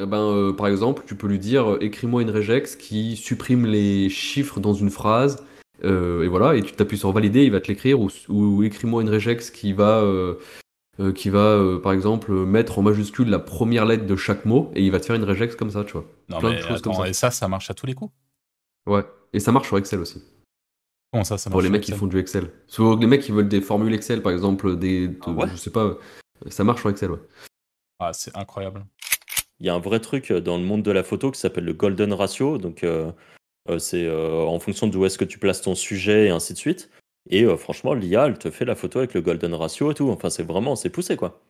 eh ben, euh, par exemple, tu peux lui dire euh, écris-moi une regex qui supprime les chiffres dans une phrase. euh, et voilà, et tu t'appuies sur valider, il va te l'écrire. Ou, ou écris-moi une regex qui va, qui va par exemple, mettre en majuscule la première lettre de chaque mot. Et il va te faire une regex comme ça, tu vois. Non, Plein de mais choses comme ça. et ça, ça marche à tous les coups? Ouais. Et ça marche sur Excel aussi. Comment ça, ça marche Pour les mecs qui font du Excel. Sur les mecs qui veulent des formules Excel, par exemple, des, de- Ah ouais? je sais pas, ça marche sur Excel, ouais. Ah, c'est incroyable. Il y a un vrai truc euh, dans le monde de la photo qui s'appelle le golden ratio. Donc, euh, euh, c'est euh, en fonction d'où est-ce que tu places ton sujet et ainsi de suite. Et euh, franchement, l'IA, elle te fait la photo avec le golden ratio et tout. Enfin, c'est vraiment, c'est poussé quoi.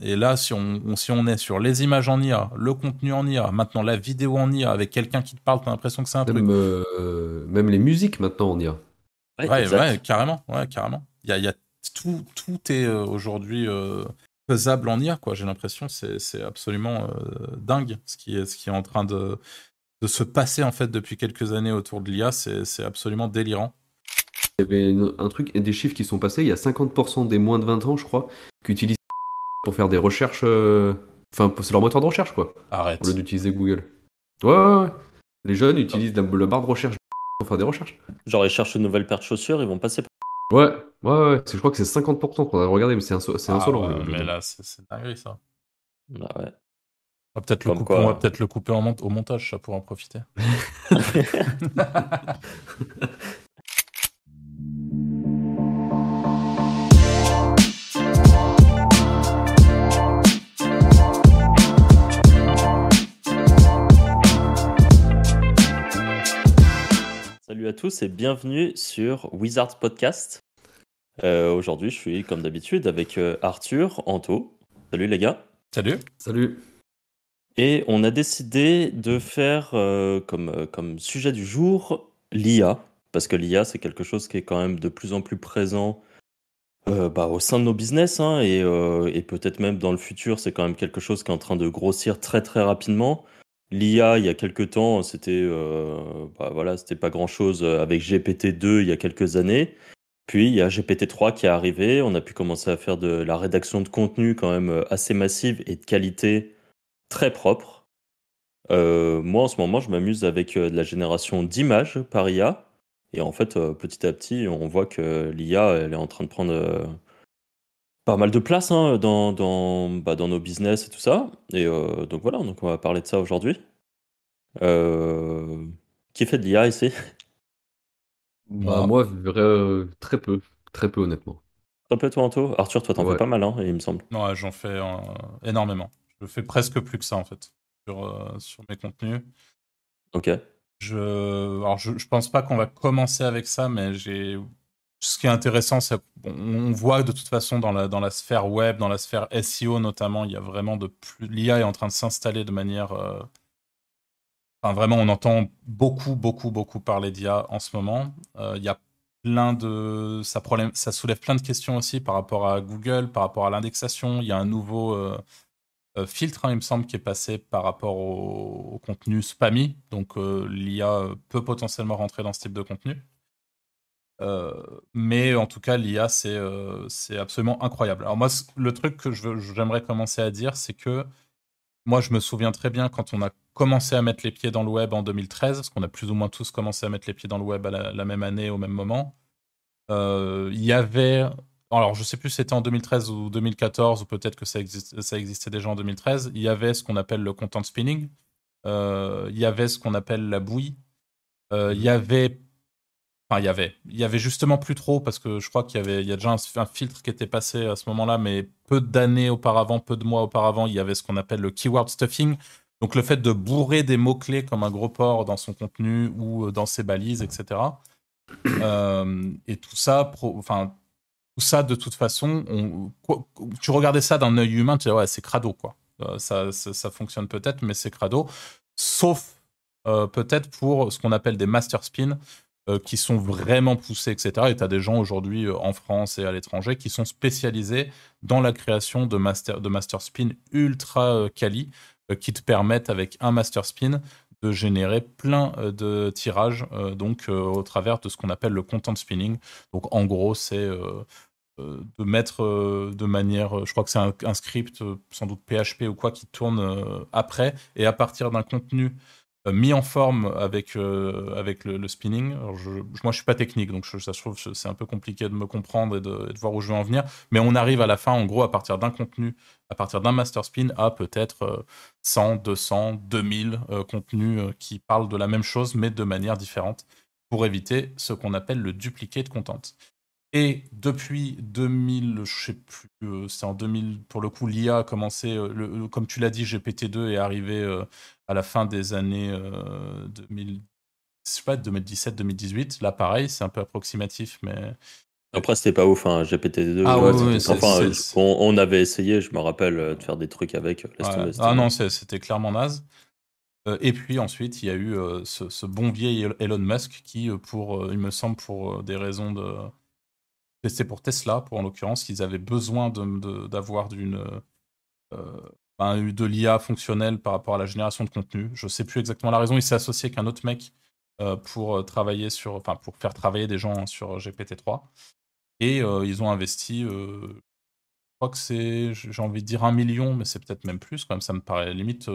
Et là, si on, on- si on est sur les images en IA, le contenu en IA, maintenant la vidéo en IA, avec quelqu'un qui te parle, t'as l'impression que c'est un truc. Même, euh, même les musiques maintenant, on y a. Ouais, Ouais, carrément, ouais, carrément. Il y a, y a tout, tout est euh, aujourd'hui euh, faisable en IA, quoi. J'ai l'impression, c'est, c'est absolument euh, dingue ce qui est, ce qui est en train de, de se passer en fait depuis quelques années autour de l'IA. C'est, c'est absolument délirant. Il y avait une- un truc et des chiffres qui sont passés. Il y a 50% des moins de 20 ans, je crois, qui utilisent pour faire des recherches. euh, Enfin, c'est leur moteur de recherche, quoi, Arrête. au lieu d'utiliser Google. Ouais, ouais, ouais. Les jeunes utilisent la, la barre de recherche pour faire des recherches. Genre, ils cherchent une nouvelle paire de chaussures, ils vont passer par. Ouais, ouais, ouais. Je crois que c'est 50%. Faudrait regarder, mais c'est c'est Ah ouais, le- mais là, c'est, dinguerie ça. Ah ouais. On va peut-être le couper, quoi. on va peut-être le couper en mont- au montage, ça pour en profiter. Salut à tous et bienvenue sur Wizards Podcast. Euh, Aujourd'hui, je suis comme d'habitude avec euh, Arthur, Anto. Salut les gars. Salut. Salut. Et on a décidé de faire euh, comme, comme sujet du jour l'IA. Parce que l'IA, c'est quelque chose qui est quand même de plus en plus présent euh, bah, au sein de nos business. hein, et euh, et peut-être même dans le futur, c'est quand même quelque chose qui est en train de grossir très très rapidement. L'IA, il y a quelques temps, c'était euh, bah, c'était pas grand-chose avec GPT-2 il y a quelques années. Puis il y a GPT-3 qui est arrivé. On a pu commencer à faire de la rédaction de contenu quand même euh, assez massive et de qualité très propre. Euh, moi, en ce moment, je m'amuse avec euh, de la génération d'images par IA. Et en fait, euh, petit à petit, on voit que l'IA, elle est en train de prendre euh, pas mal de place hein, dans, dans, bah, dans nos business et tout ça. Et euh, donc voilà, donc on va parler de ça aujourd'hui. Euh, Qui fait de l'IA ici? Bah, Moi. moi, vrai, euh, très peu. Très peu, honnêtement. Un peu toi, Anto Arthur, toi, t'en Ouais. fais pas mal, hein, il me semble. Ouais, j'en fais euh, énormément. Je fais presque plus que ça en fait sur, euh, sur mes contenus. Ok. Je, alors je, je pense pas qu'on va commencer avec ça, mais j'ai. Ce qui est intéressant, c'est qu'on on voit de toute façon dans la, sphère web, dans la sphère SEO notamment, il y a vraiment de plus. L'IA est en train de s'installer de manière. euh, Enfin, vraiment, on entend beaucoup, beaucoup, beaucoup parler d'IA en ce moment. Euh, Il y a plein de. Ça, soulève plein de questions aussi par rapport à Google, par rapport à l'indexation. Il y a un nouveau. euh, filtre, hein, il me semble, qui est passé par rapport au, contenu spammy. Donc l'IA peut potentiellement rentrer dans ce type de contenu. Euh, mais en tout cas, l'IA, c'est euh, c'est absolument incroyable. Alors moi, le truc que j'aimerais commencer à dire, c'est que moi, je me souviens très bien quand on a commencé à mettre les pieds dans le web en 2013, parce qu'on a plus ou moins tous commencé à mettre les pieds dans le web à la, la même année, au même moment. Euh, Il y avait alors, je sais plus si c'était en 2013 ou 2014, ou peut-être que ça, existe- ça existait déjà en 2013. Il y avait ce qu'on appelle le content spinning. Euh, il y avait ce qu'on appelle la bouillie. Euh, il y avait. Il y avait. Il y avait justement plus trop, parce que je crois qu'il y avait a déjà un, filtre qui était passé à ce moment-là, mais peu d'années auparavant, peu de mois auparavant, il y avait ce qu'on appelle le keyword stuffing. Donc, le fait de bourrer des mots-clés comme un gros porc dans son contenu ou euh, dans ses balises, etc. Euh, et tout ça, enfin, tout ça, de toute façon, tu regardais ça d'un œil humain, tu disais, ouais, c'est crado, quoi. Euh, ça, ça, fonctionne peut-être, mais c'est crado. Sauf peut-être pour ce qu'on appelle des master spins, qui sont vraiment poussés, etc. Et tu as des gens aujourd'hui euh, en France et à l'étranger qui sont spécialisés dans la création de master, de master spin ultra euh, quali, euh, qui te permettent, avec un master spin, de générer plein euh, de tirages, euh, donc euh, au travers de ce qu'on appelle le content spinning. Donc en gros, c'est euh, de mettre de manière, je crois que c'est un, script, sans doute PHP ou quoi, qui tourne après, et à partir d'un contenu euh, mis en forme avec, euh, le, spinning. je, moi, je suis pas technique, donc ça se trouve c'est un peu compliqué de me comprendre et de, voir où je veux en venir. Mais on arrive à la fin, en gros, à partir d'un contenu, à partir d'un master spin, à peut-être 100, 200, 2000 contenus euh, qui parlent de la même chose, mais de manière différente, pour éviter ce qu'on appelle le duplicate content. Et depuis 2000, je sais plus, euh, c'est en 2000, pour le coup, l'IA a commencé, euh, comme tu l'as dit, GPT-2 est arrivé euh, à la fin des années 2000, je sais pas, 2017-2018. Là, pareil, c'est un peu approximatif, mais. Après, c'était pas ouf, hein, GPT-2. Ah enfin, on, avait essayé, je me rappelle, de faire des trucs avec. ah non, c'était clairement naze. et puis ensuite, il y a eu ce, ce, bon vieil Elon Musk qui, pour, il me semble, pour des raisons de c'est pour Tesla, pour en l'occurrence, qu'ils avaient besoin d'avoir d'une euh, de l'IA fonctionnelle par rapport à la génération de contenu. Je ne sais plus exactement la raison. Il s'est associé avec un autre mec euh, pour euh, travailler sur, enfin pour faire travailler des gens sur GPT-3. Et ils ont investi, je crois que c'est, j'ai envie de dire un million, mais c'est peut-être même plus. Quand même, ça me paraît limite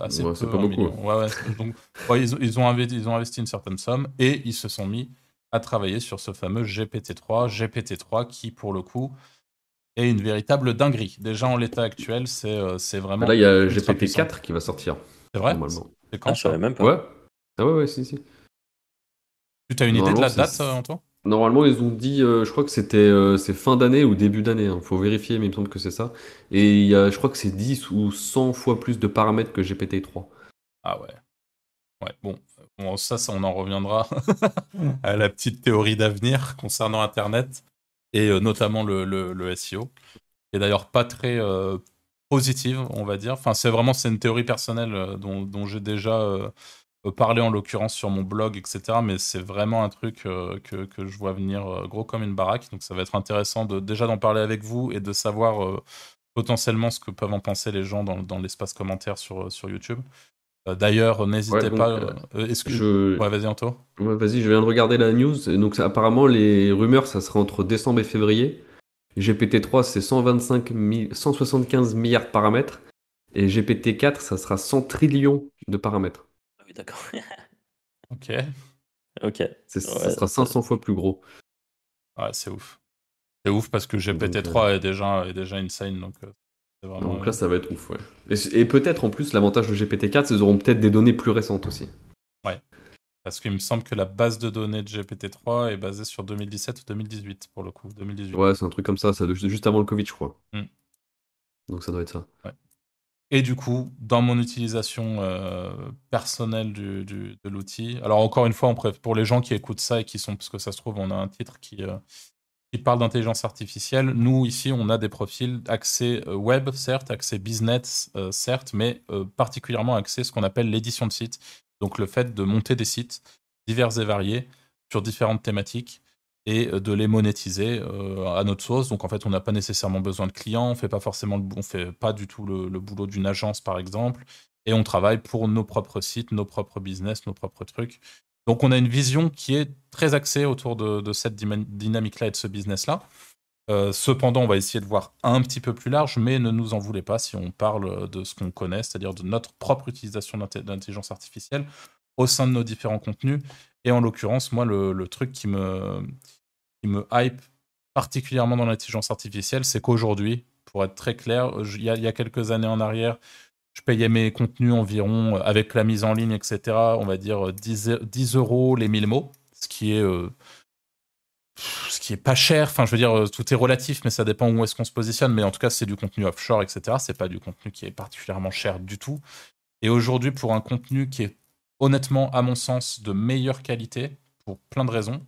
assez peu. Pas beaucoup. Ouais, donc, ils, ils, ont investi, ils ont investi une certaine somme et ils se sont mis à travailler sur ce fameux GPT-3. GPT-3 qui, pour le coup, est une véritable dinguerie. Déjà en l'état actuel, c'est euh, c'est vraiment. Là, il y a GPT-4 qui va sortir. C'est vrai Normalement. C'est quand ah, je savais même pas. Ouais. Ah ouais, ouais, si, si. Tu as une idée de la date, euh, Antoine? Normalement, ils ont dit, euh, je crois que c'était c'est fin d'année ou début d'année. Il hein. faut vérifier, mais il me semble que c'est ça. Et il y a, je crois que c'est 10 ou 100 fois plus de paramètres que GPT-3. Ah ouais. Ouais, bon, Bon, ça, ça, on en reviendra à la petite théorie d'avenir concernant Internet et euh, notamment le, le, SEO. Et d'ailleurs pas très euh, positive, on va dire. Enfin, c'est vraiment c'est une théorie personnelle euh, dont, dont j'ai déjà parlé en l'occurrence sur mon blog, etc. Mais c'est vraiment un truc que, que, je vois venir gros comme une baraque. Donc ça va être intéressant de, déjà d'en parler avec vous et de savoir potentiellement ce que peuvent en penser les gens dans, dans l'espace commentaire sur, sur YouTube. Euh, d'ailleurs, n'hésitez pas. Euh, euh, est-ce que je... Ouais, vas-y, Anto. vas-y, je viens de regarder la news. Donc, apparemment, les rumeurs, ça sera entre décembre et février. GPT-3, c'est 125 175 milliards de paramètres. Et GPT-4, ça sera 100 trillions de paramètres. Ah oui, d'accord. ok. Ok. Ça sera 500 fois plus gros. Ouais, c'est ouf. C'est ouf parce que GPT-3 est, déjà, est déjà insane. Donc, donc là, ça va être ouf, ouais. Et, peut-être en plus, l'avantage de GPT-4, c'est qu'ils auront peut-être des données plus récentes aussi. Ouais. Parce qu'il me semble que la base de données de GPT-3 est basée sur 2017 ou 2018, pour le coup. 2018. Ouais, c'est un truc comme ça, ça juste avant le Covid, je crois. Mm. Donc ça doit être ça. Ouais. Et du coup, dans mon utilisation euh, personnelle du, de l'outil, alors encore une fois, pour les gens qui écoutent ça et qui sont, parce que ça se trouve, on a un titre qui, euh, qui parle d'intelligence artificielle. Nous, ici, on a des profils accès euh, web, certes, accès business, euh, certes, mais euh, particulièrement accès ce qu'on appelle l'édition de sites. Donc le fait de monter des sites divers et variés sur différentes thématiques et de les monétiser à notre sauce. Donc en fait, on n'a pas nécessairement besoin de clients, on fait pas forcément, du tout le, boulot d'une agence par exemple, et on travaille pour nos propres sites, nos propres business, nos propres trucs. Donc on a une vision qui est très axée autour de, cette dynamique-là et de ce business-là. Euh, cependant, on va essayer de voir un petit peu plus large, mais ne nous en voulez pas si on parle de ce qu'on connaît, c'est-à-dire de notre propre utilisation d'intelligence artificielle au sein de nos différents contenus. Et en l'occurrence, moi, le, truc qui me, hype particulièrement dans l'intelligence artificielle, c'est qu'aujourd'hui, pour être très clair, il y, a quelques années en arrière, je payais mes contenus environ, euh, avec la mise en ligne, etc., on va dire 10, euh, 10 euros les 1000 mots, ce qui est, euh, ce qui est pas cher. Enfin, je veux dire, tout est relatif, mais ça dépend où est-ce qu'on se positionne. Mais en tout cas, c'est du contenu offshore, etc. C'est pas du contenu qui est particulièrement cher du tout. Et aujourd'hui, pour un contenu qui est honnêtement, à mon sens, de meilleure qualité, pour plein de raisons,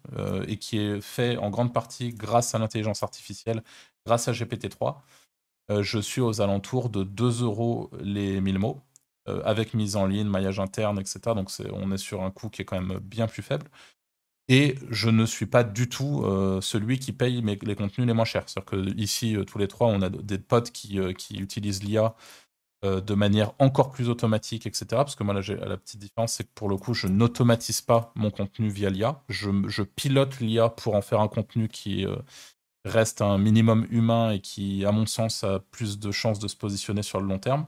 et qui est fait en grande partie grâce à l'intelligence artificielle, grâce à GPT-3, euh, je suis aux alentours de 2 euros les 1000 mots, euh, avec mise en ligne, maillage interne, etc. Donc on est sur un coût qui est quand même bien plus faible. Et je ne suis pas du tout euh, celui qui paye les contenus les moins chers. C'est-à-dire qu'ici, tous les trois, on a des potes qui, utilisent l'IA de manière encore plus automatique, etc. Parce que moi, la petite différence, c'est que pour le coup, je n'automatise pas mon contenu via l'IA. Je, pilote l'IA pour en faire un contenu qui reste un minimum humain et qui, à mon sens, a plus de chances de se positionner sur le long terme.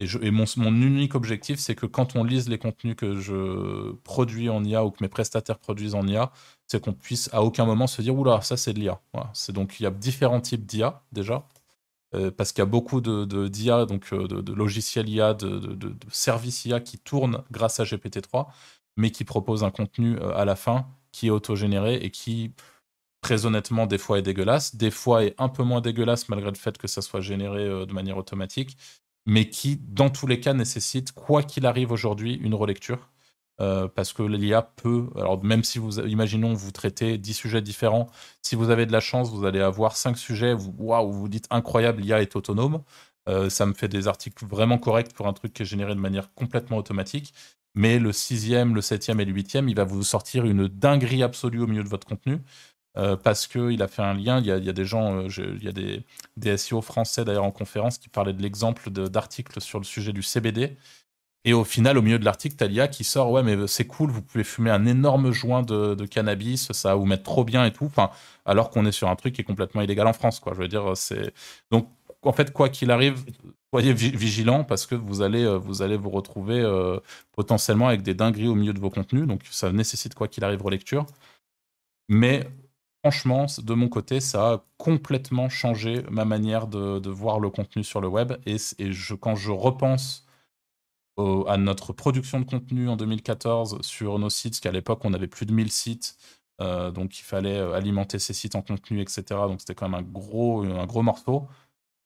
Et, mon, unique objectif, c'est que quand on lise les contenus que je produis en IA ou que mes prestataires produisent en IA, c'est qu'on puisse à aucun moment se dire oula, ça c'est de l'IA. C'est donc il y a différents types d'IA déjà. Euh, parce qu'il y a beaucoup de, d'IA, donc euh, de, de, logiciels IA, de, de, services IA qui tournent grâce à GPT-3, mais qui proposent un contenu euh, à la fin qui est autogénéré et qui, très honnêtement, des fois est dégueulasse, des fois est un peu moins dégueulasse malgré le fait que ça soit généré de manière automatique, mais qui, dans tous les cas, nécessite, quoi qu'il arrive aujourd'hui, une relecture. Euh, parce que l'IA peut, alors même si vous, imaginons, vous traitez 10 sujets différents, si vous avez de la chance, vous allez avoir 5 sujets, vous, waouh, vous dites incroyable, l'IA est autonome. Euh, ça me fait des articles vraiment corrects pour un truc qui est généré de manière complètement automatique. Mais le sixième, le septième et le huitième, il va vous sortir une dinguerie absolue au milieu de votre contenu. Euh, parce qu'il a fait un lien. Il y a, des gens, euh, il y a des, des SEO français d'ailleurs en conférence qui parlaient de l'exemple d'articles sur le sujet du CBD. Et au final, au milieu de l'article, t'as l'IA qui sort, ouais, mais c'est cool, vous pouvez fumer un énorme joint de, cannabis, ça va vous mettre trop bien et tout. Enfin, alors qu'on est sur un truc qui est complètement illégal en France. Je veux dire, c'est donc en fait, quoi qu'il arrive, soyez vigilant parce que vous allez, euh, vous allez vous retrouver potentiellement avec des dingueries au milieu de vos contenus. Donc, ça nécessite quoi qu'il arrive relecture. Mais franchement, de mon côté, ça a complètement changé ma manière de, de voir le contenu sur le web. Et, et je, quand je repense au, à notre production de contenu en 2014 sur nos sites, parce qu'à l'époque, on avait plus de 1000 sites. Euh, donc, il fallait euh, alimenter ces sites en contenu, etc. Donc, c'était quand même un gros, un gros morceau.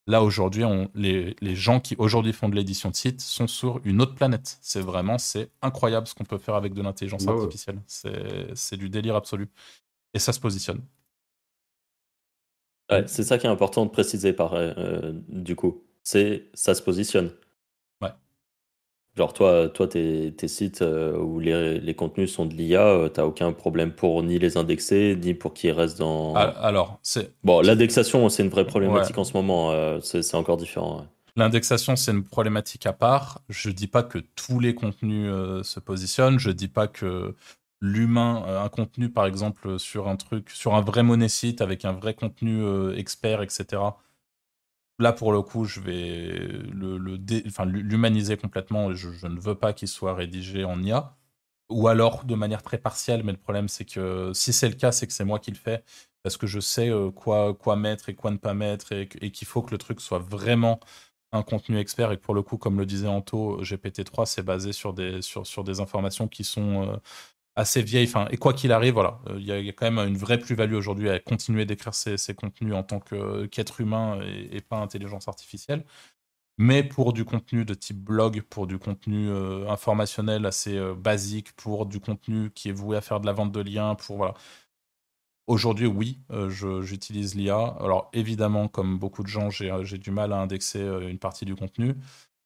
Là, aujourd'hui, les, les, gens qui aujourd'hui font de l'édition de sites sont sur une autre planète. C'est vraiment, c'est incroyable ce qu'on peut faire avec de l'intelligence bah artificielle. C'est du délire absolu et ça se positionne. Ouais, c'est ça qui est important de préciser par euh, du coup. C'est ça se positionne. Ouais. Genre toi, toi tes, tes sites euh, où les, les, contenus sont de l'IA, euh, t'as aucun problème pour ni les indexer, ni pour qu'ils restent dans. Alors, c'est. Bon, l'indexation, c'est une vraie problématique ouais. en ce moment. Euh, c'est encore différent. Ouais. L'indexation, c'est une problématique à part. Je dis pas que tous les contenus se positionnent. Je dis pas que l'humain, euh, un contenu par exemple sur un truc, sur un vrai monécite avec un vrai contenu euh, expert, etc. Là, pour le coup, je vais le, le l'humaniser complètement. Je, ne veux pas qu'il soit rédigé en IA. Ou alors de manière très partielle, mais le problème, c'est que si c'est le cas, c'est que c'est moi qui le fais. Parce que je sais euh, quoi, quoi mettre et quoi ne pas mettre, et, qu'il faut que le truc soit vraiment un contenu expert. Et pour le coup, comme le disait Anto, GPT-3, c'est basé sur des, sur, sur des informations qui sont assez vieille. Enfin, et quoi qu'il arrive, voilà, il y, a quand même une vraie plus-value aujourd'hui à continuer d'écrire ces, contenus en tant qu'être qu humain et, pas intelligence artificielle. Mais pour du contenu de type blog, pour du contenu euh, informationnel assez euh, basique, pour du contenu qui est voué à faire de la vente de liens, pour voilà. Aujourd'hui, oui, euh, j'utilise l'IA. Alors évidemment, comme beaucoup de gens, j'ai du mal à indexer une partie du contenu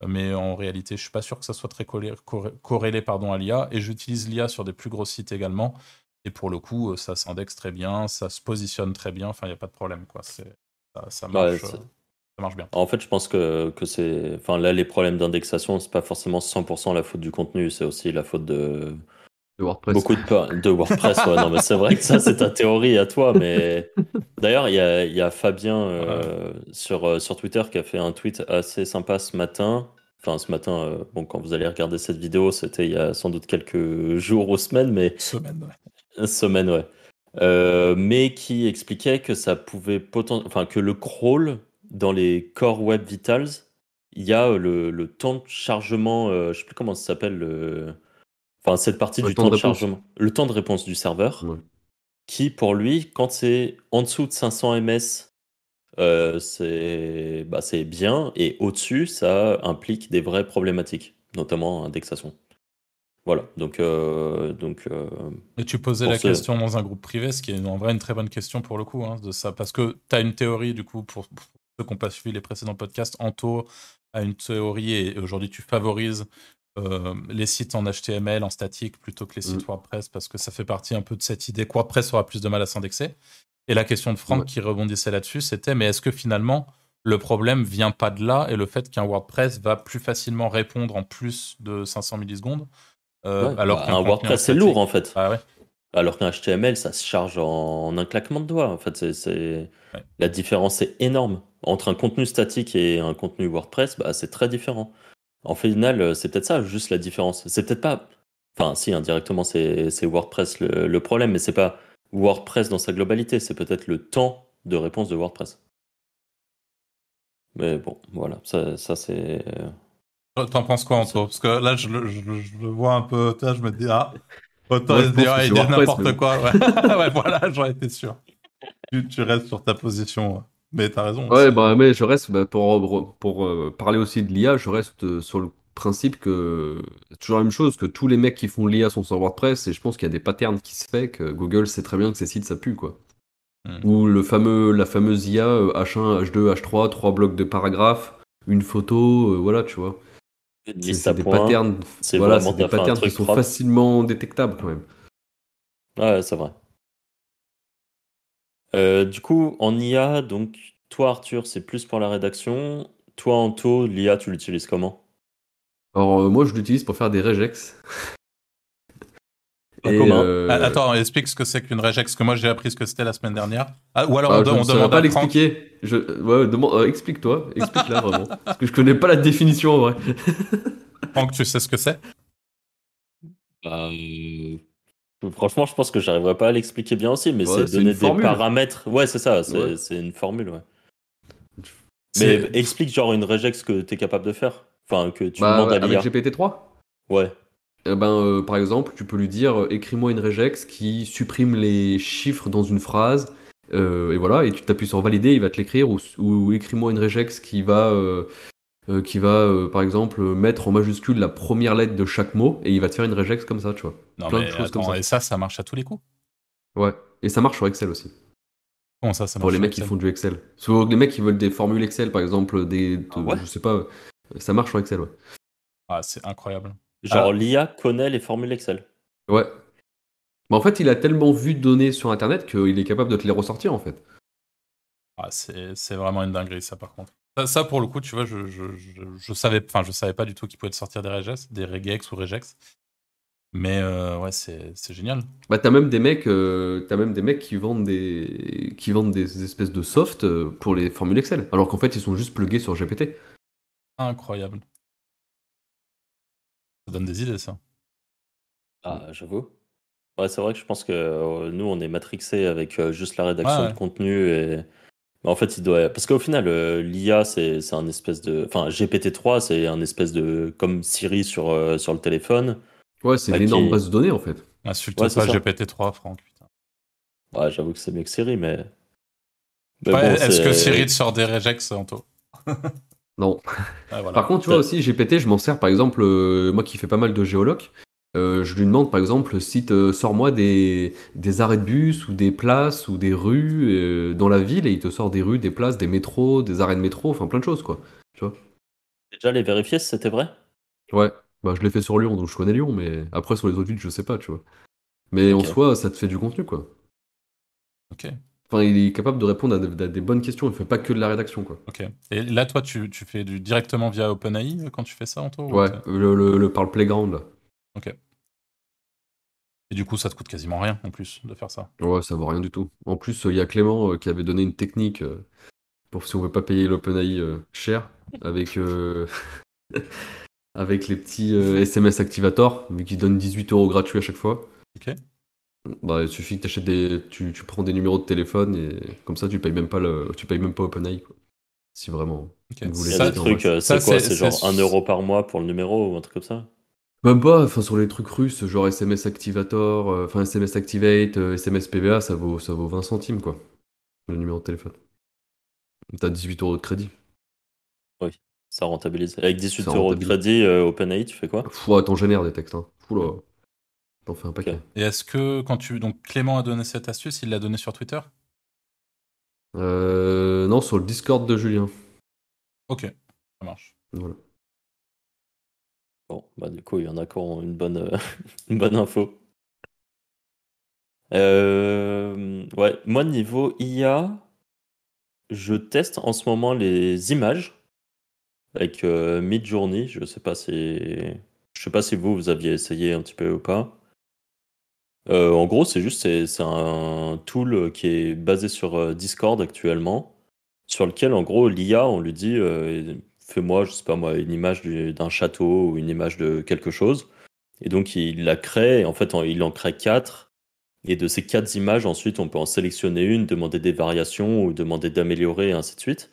mais en réalité, je suis pas sûr que ça soit très corrélé, corrélé pardon, à l'IA. Et j'utilise l'IA sur des plus gros sites également. Et pour le coup, ça s'indexe très bien, ça se positionne très bien. Enfin, il n'y a pas de problème, quoi. Ça, ça, marche. Ouais, ça marche bien. En fait, je pense que, que c'est. Enfin, là, les problèmes d'indexation, c'est pas forcément 100% la faute du contenu, c'est aussi la faute de. De WordPress. Beaucoup de, de WordPress, ouais. non, mais c'est vrai que ça, c'est ta théorie à toi. Mais d'ailleurs, il y a, y a, Fabien euh, sur, sur Twitter qui a fait un tweet assez sympa ce matin. Enfin, ce matin, euh, bon, quand vous allez regarder cette vidéo, c'était il y a sans doute quelques jours ou semaines, mais. Semaine, ouais. Semaine, ouais. Euh, mais qui expliquait que ça pouvait potentiellement. Enfin, que le crawl dans les Core Web Vitals, il y a le, le temps de chargement, euh, je sais plus comment ça s'appelle, le Enfin, cette partie le du temps, temps de, de chargement, le temps de réponse du serveur, ouais. qui pour lui, quand c'est en dessous de 500 ms, euh, c'est bah, bien, et au-dessus, ça implique des vraies problématiques, notamment indexation. Voilà, donc. Euh, donc euh, et tu posais la ce... question dans un groupe privé, ce qui est en vrai une très bonne question pour le coup, hein, de ça, parce que tu as une théorie, du coup, pour, pour ceux qui n'ont pas suivi les précédents podcasts, Anto a une théorie, et aujourd'hui tu favorises euh, les sites en HTML, en statique, plutôt que les sites mmh. WordPress, parce que ça fait partie un peu de cette idée que WordPress aura plus de mal à s'indexer. Et la question de Franck ouais. qui rebondissait là-dessus, c'était mais est-ce que finalement le problème vient pas de là et le fait qu'un WordPress va plus facilement répondre en plus de 500 millisecondes euh, ouais, alors bah, un WordPress c'est lourd en fait. Ah ouais. Alors qu'un HTML, ça se charge en un claquement de doigts. En fait, c'est, la différence est énorme. Entre un contenu statique et un contenu WordPress, bah, c'est très différent. En final, euh, c'est peut-être ça, juste la différence. C'est peut-être pas. Enfin, si, indirectement, c'est, c'est WordPress le, le problème, mais c'est pas WordPress dans sa globalité. C'est peut-être le temps de réponse de WordPress. Mais bon, voilà, ça, ça c'est. euh, T'en penses quoi, Anto? Parce que là, je, le- je, le- je le vois un peu, tu vois, je me dis, ah, autant Moi, se dire, ah, il dit WordPress, n'importe quoi. Ouais, Ouais, voilà, j'aurais été sûr. Tu, tu restes sur ta position. ouais. Mais t'as raison. Ouais, c'est- bah, mais je reste, bah, pour, pour euh, parler aussi de l'IA, je reste euh, sur le principe que c'est toujours la même chose, que tous les mecs qui font de l'IA sont sur WordPress, et je pense qu'il y a des patterns qui se fait, que Google sait très bien que ces sites ça pue, quoi. Hmm. Ou le fameux, la fameuse IA euh, H1, H2, H3, trois blocs de paragraphes, une photo, euh, voilà, tu vois. Une C'est liste c'est à des points. patterns, c'est voilà, vraiment c'est des t'as fait un patterns qui truc sont propre. facilement détectables quand même. Ouais, c'est vrai. Euh, du coup, en IA, donc, toi, Arthur, c'est plus pour la rédaction. Toi, Anto, l'IA, tu l'utilises comment? Alors, euh, moi, je l'utilise pour faire des regex. Ah, Et, comment euh, Ah, Attends, explique ce que c'est qu'une regex, parce que moi j'ai appris ce que c'était la semaine dernière. Ah, ou alors bah, on, je on ne saurais demande pas l'expliquer. Je... Ouais, euh, explique-toi, explique-la vraiment. Parce que je connais pas la définition en vrai. Franck, tu sais ce que c'est? Bah, euh, Franchement, je pense que j'arriverai pas à l'expliquer bien aussi, mais Ouais, c'est donner des formule. paramètres. Ouais, c'est ça, c'est Ouais. une formule, ouais. Mais explique genre une regex que tu es capable de faire. Enfin, que tu Bah, demandes à avec l'IA. GPT-3 Ouais. Eh ben, euh, par exemple, tu peux lui dire euh, écris-moi une regex qui supprime les chiffres dans une phrase. euh, et voilà, et tu t'appuies sur valider, il va te l'écrire. Ou, ou écris-moi une regex qui va, euh, euh, qui va euh, par exemple, mettre en majuscule la première lettre de chaque mot. Et il va te faire une regex comme ça, tu vois. Non, Plein de mais choses comme ça. et ça, ça marche à tous les coups? Ouais. Et ça marche sur Excel aussi. Comment ça, ça marche Pour les mecs qui font du Excel. Sur les mecs qui veulent des formules Excel, par exemple, des, de- Ah ouais je sais pas, ça marche sur Excel, ouais. Ah, c'est incroyable. Genre, Ah. l'IA connaît les formules Excel. Ouais. Mais en fait, il a tellement vu de données sur Internet qu'il est capable de te les ressortir, en fait. Ah, c'est c'est vraiment une dinguerie, ça, par contre. Ça, ça, pour le coup, tu vois, je, je, je, je savais, enfin, je savais pas du tout qu'il pouvait te sortir des regex, des regex ou regex. Mais euh, ouais, c'est génial. Bah, t'as même des mecs, euh, t'as même des mecs qui vendent des, qui vendent des espèces de soft euh, pour les formules Excel, alors qu'en fait, ils sont juste plugués sur GPT. Incroyable. Ça donne des idées, ça. Ah, j'avoue. Ouais, c'est vrai que je pense que euh, nous, on est matrixé avec euh, juste la rédaction Ouais, ouais. de contenu. Et... Mais en fait, il doit. Parce qu'au final, euh, l'IA, c'est c'est un espèce de. Enfin, GPT-3, c'est un espèce de. Comme Siri sur, euh, sur le téléphone. Ouais, c'est Bah, une énorme qui- base de données, en fait. Insulte Ouais, pas ça. GPT-3, Franck. Putain. Ouais, j'avoue que c'est mieux que Siri, mais. Mais Ouais, bon, Est-ce que Siri te sort des regex, Anto Non. Ah, voilà. Par contre, tu vois aussi, GPT, je m'en sers, par exemple, euh, moi qui fais pas mal de géoloc, euh, je lui demande, par exemple, site, euh, sors-moi des, des arrêts de bus ou des places ou des rues euh, dans la ville, et il te sort des rues, des places, des métros, des arrêts de métro, enfin plein de choses, quoi. Déjà, les vérifier si c'était vrai? Ouais, bah je l'ai fait sur Lyon, donc je connais Lyon, mais après sur les autres villes, je sais pas, tu vois. Mais en soi, ça te fait du contenu, quoi. Ok, Enfin, il est capable de répondre à des, à des bonnes questions, il fait pas que de la rédaction, quoi. ok. Et là, toi, tu, tu fais du, directement via OpenAI euh, quand tu fais ça, Anto ou Ouais, le, le par le playground, là. Et du coup, ça te coûte quasiment rien en plus de faire ça. Ouais, ça vaut rien du tout. En plus, il y a Clément euh, qui avait donné une technique euh, pour si on veut pas payer l'OpenAI euh, cher, avec, euh, avec les petits euh, SMS activators, mais qui donnent 18 euros gratuits à chaque fois. Ok. Bah, il suffit que t'achètes des, tu, tu prends des numéros de téléphone et comme ça, tu payes même pas le, tu payes même pas OpenAI, quoi. Si vraiment. Ok. Vous Il voulez y a Ça, euh, Ça, c'est quoi c'est- genre c'est- 1 euro par mois pour le numéro ou un truc comme ça? Même pas, enfin sur les trucs russes, genre SMS Activator, euh, enfin SMS Activate, euh, SMS PVA, ça vaut, ça vaut 20 centimes quoi, le numéro de téléphone. T'as 18 euros de crédit. Ça rentabilise. Avec 18 Ça euros de rentabilise. crédit, euh, OpenAI, tu fais quoi? Fou, t'en génères des textes, hein. Fou là. T'en fais un paquet. Et est-ce que quand tu. Donc Clément a donné cette astuce, il l'a donné sur Twitter? Euh, non, sur le Discord de Julien. Ok, ça marche. Voilà. Bon, bah du coup, il y en a qui ont une bonne, euh, bonne info. Euh, ouais, moi, niveau IA, je teste en ce moment les images avec euh, Midjourney. Je sais pas si, je sais pas si vous, vous aviez essayé un petit peu ou pas. En gros, c'est juste c'est un tool qui est basé sur Discord actuellement, sur lequel en gros l'IA, on lui dit fais-moi, je sais pas moi, une image du- d'un château ou une image de quelque chose. Et donc il la crée, en fait il en crée quatre. Et de ces quatre images, ensuite on peut en sélectionner une, demander des variations ou demander d'améliorer, ainsi de suite.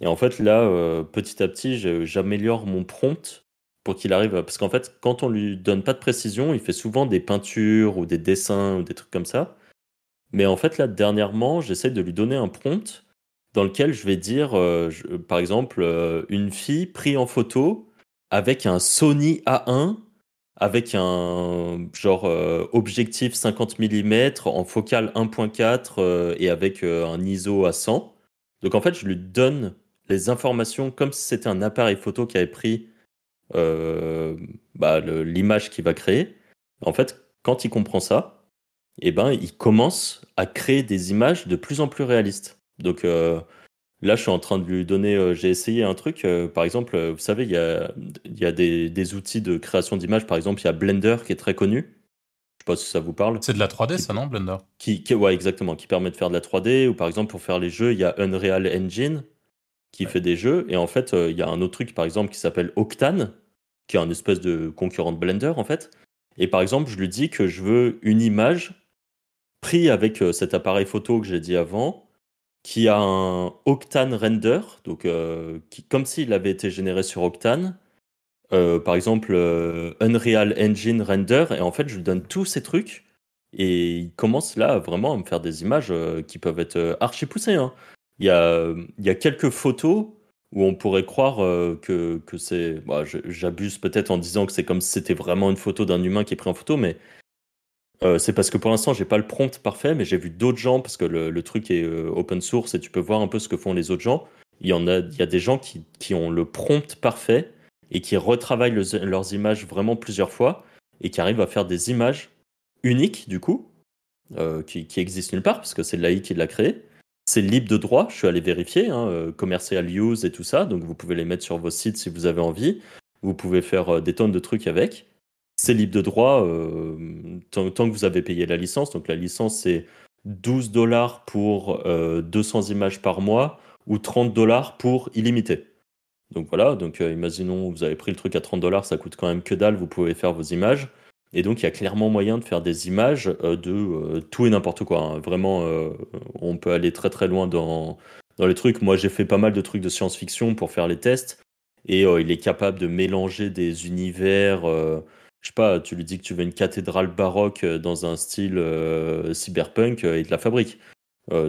Et en fait là, euh, petit à petit, j'améliore mon prompt pour qu'il arrive. à- Parce qu'en fait, quand on lui donne pas de précision, il fait souvent des peintures ou des dessins ou des trucs comme ça. Mais en fait, là, dernièrement, j'essaie de lui donner un prompt dans lequel je vais dire, euh, par exemple, euh, une fille prise en photo avec un Sony A1, avec un genre euh, objectif 50 mm en focale 1.4 euh, et avec un ISO à 100. Donc en fait, je lui donne les informations comme si c'était un appareil photo qui avait pris bah, l'image qu'il va créer. En fait, quand il comprend ça, eh ben, il commence à créer des images de plus en plus réalistes. Donc euh, là, je suis en train de lui donner, euh, j'ai essayé un truc, euh, par exemple, vous savez, il y a, il y a des, des outils de création d'images, par exemple, il y a Blender qui est très connu. Je sais pas si ça vous parle. C'est de la 3D, ça, non, Blender? Qui, qui- ouais, exactement, qui permet de faire de la 3D, ou par exemple, pour faire les jeux, il y a Unreal Engine qui fait des jeux, et en fait, il y a un autre truc, par exemple, qui s'appelle Octane, qui est un espèce de concurrent de Blender, en fait. Et par exemple, je lui dis que je veux une image prise avec cet appareil photo que j'ai dit avant, qui a un Octane render, donc euh, qui, comme s'il avait été généré sur Octane. Euh, par exemple, euh, Unreal Engine render, et en fait, je lui donne tous ces trucs, et il commence là vraiment à me faire des images qui peuvent être archi poussées. hein. Il y a, il y a quelques photos où on pourrait croire que, que c'est. bah, J'abuse peut-être en disant que c'est comme si c'était vraiment une photo d'un humain qui est pris en photo, mais euh, c'est parce que pour l'instant, j'ai pas le prompt parfait, mais j'ai vu d'autres gens, parce que le, truc est euh, open source et tu peux voir un peu ce que font les autres gens. Il y en a, il y a des gens qui, qui ont le prompt parfait et qui retravaillent le- leurs images vraiment plusieurs fois et qui arrivent à faire des images uniques, du coup, euh, qui, qui existent nulle part, parce que c'est l'AI qui l'a créé. C'est libre de droit, je suis allé vérifier, hein, commercial use et tout ça, donc vous pouvez les mettre sur vos sites si vous avez envie. Vous pouvez faire des tonnes de trucs avec. C'est libre de droit euh, tant, que vous avez payé la licence. Donc la licence, c'est 12 dollars pour euh, 200 images par mois ou 30 dollars pour illimité. Donc voilà, donc euh, imaginons vous avez pris le truc à 30 dollars, ça coûte quand même que dalle, vous pouvez faire vos images. Et donc il y a clairement moyen de faire des images euh, de tout et n'importe quoi. hein. Vraiment, on peut aller très très loin dans, dans les trucs. Moi j'ai fait pas mal de trucs de science-fiction pour faire les tests. Et il est capable de mélanger des univers. Je sais pas, tu lui dis que tu veux une cathédrale baroque euh, dans un style euh, cyberpunk, euh, il te la fabrique.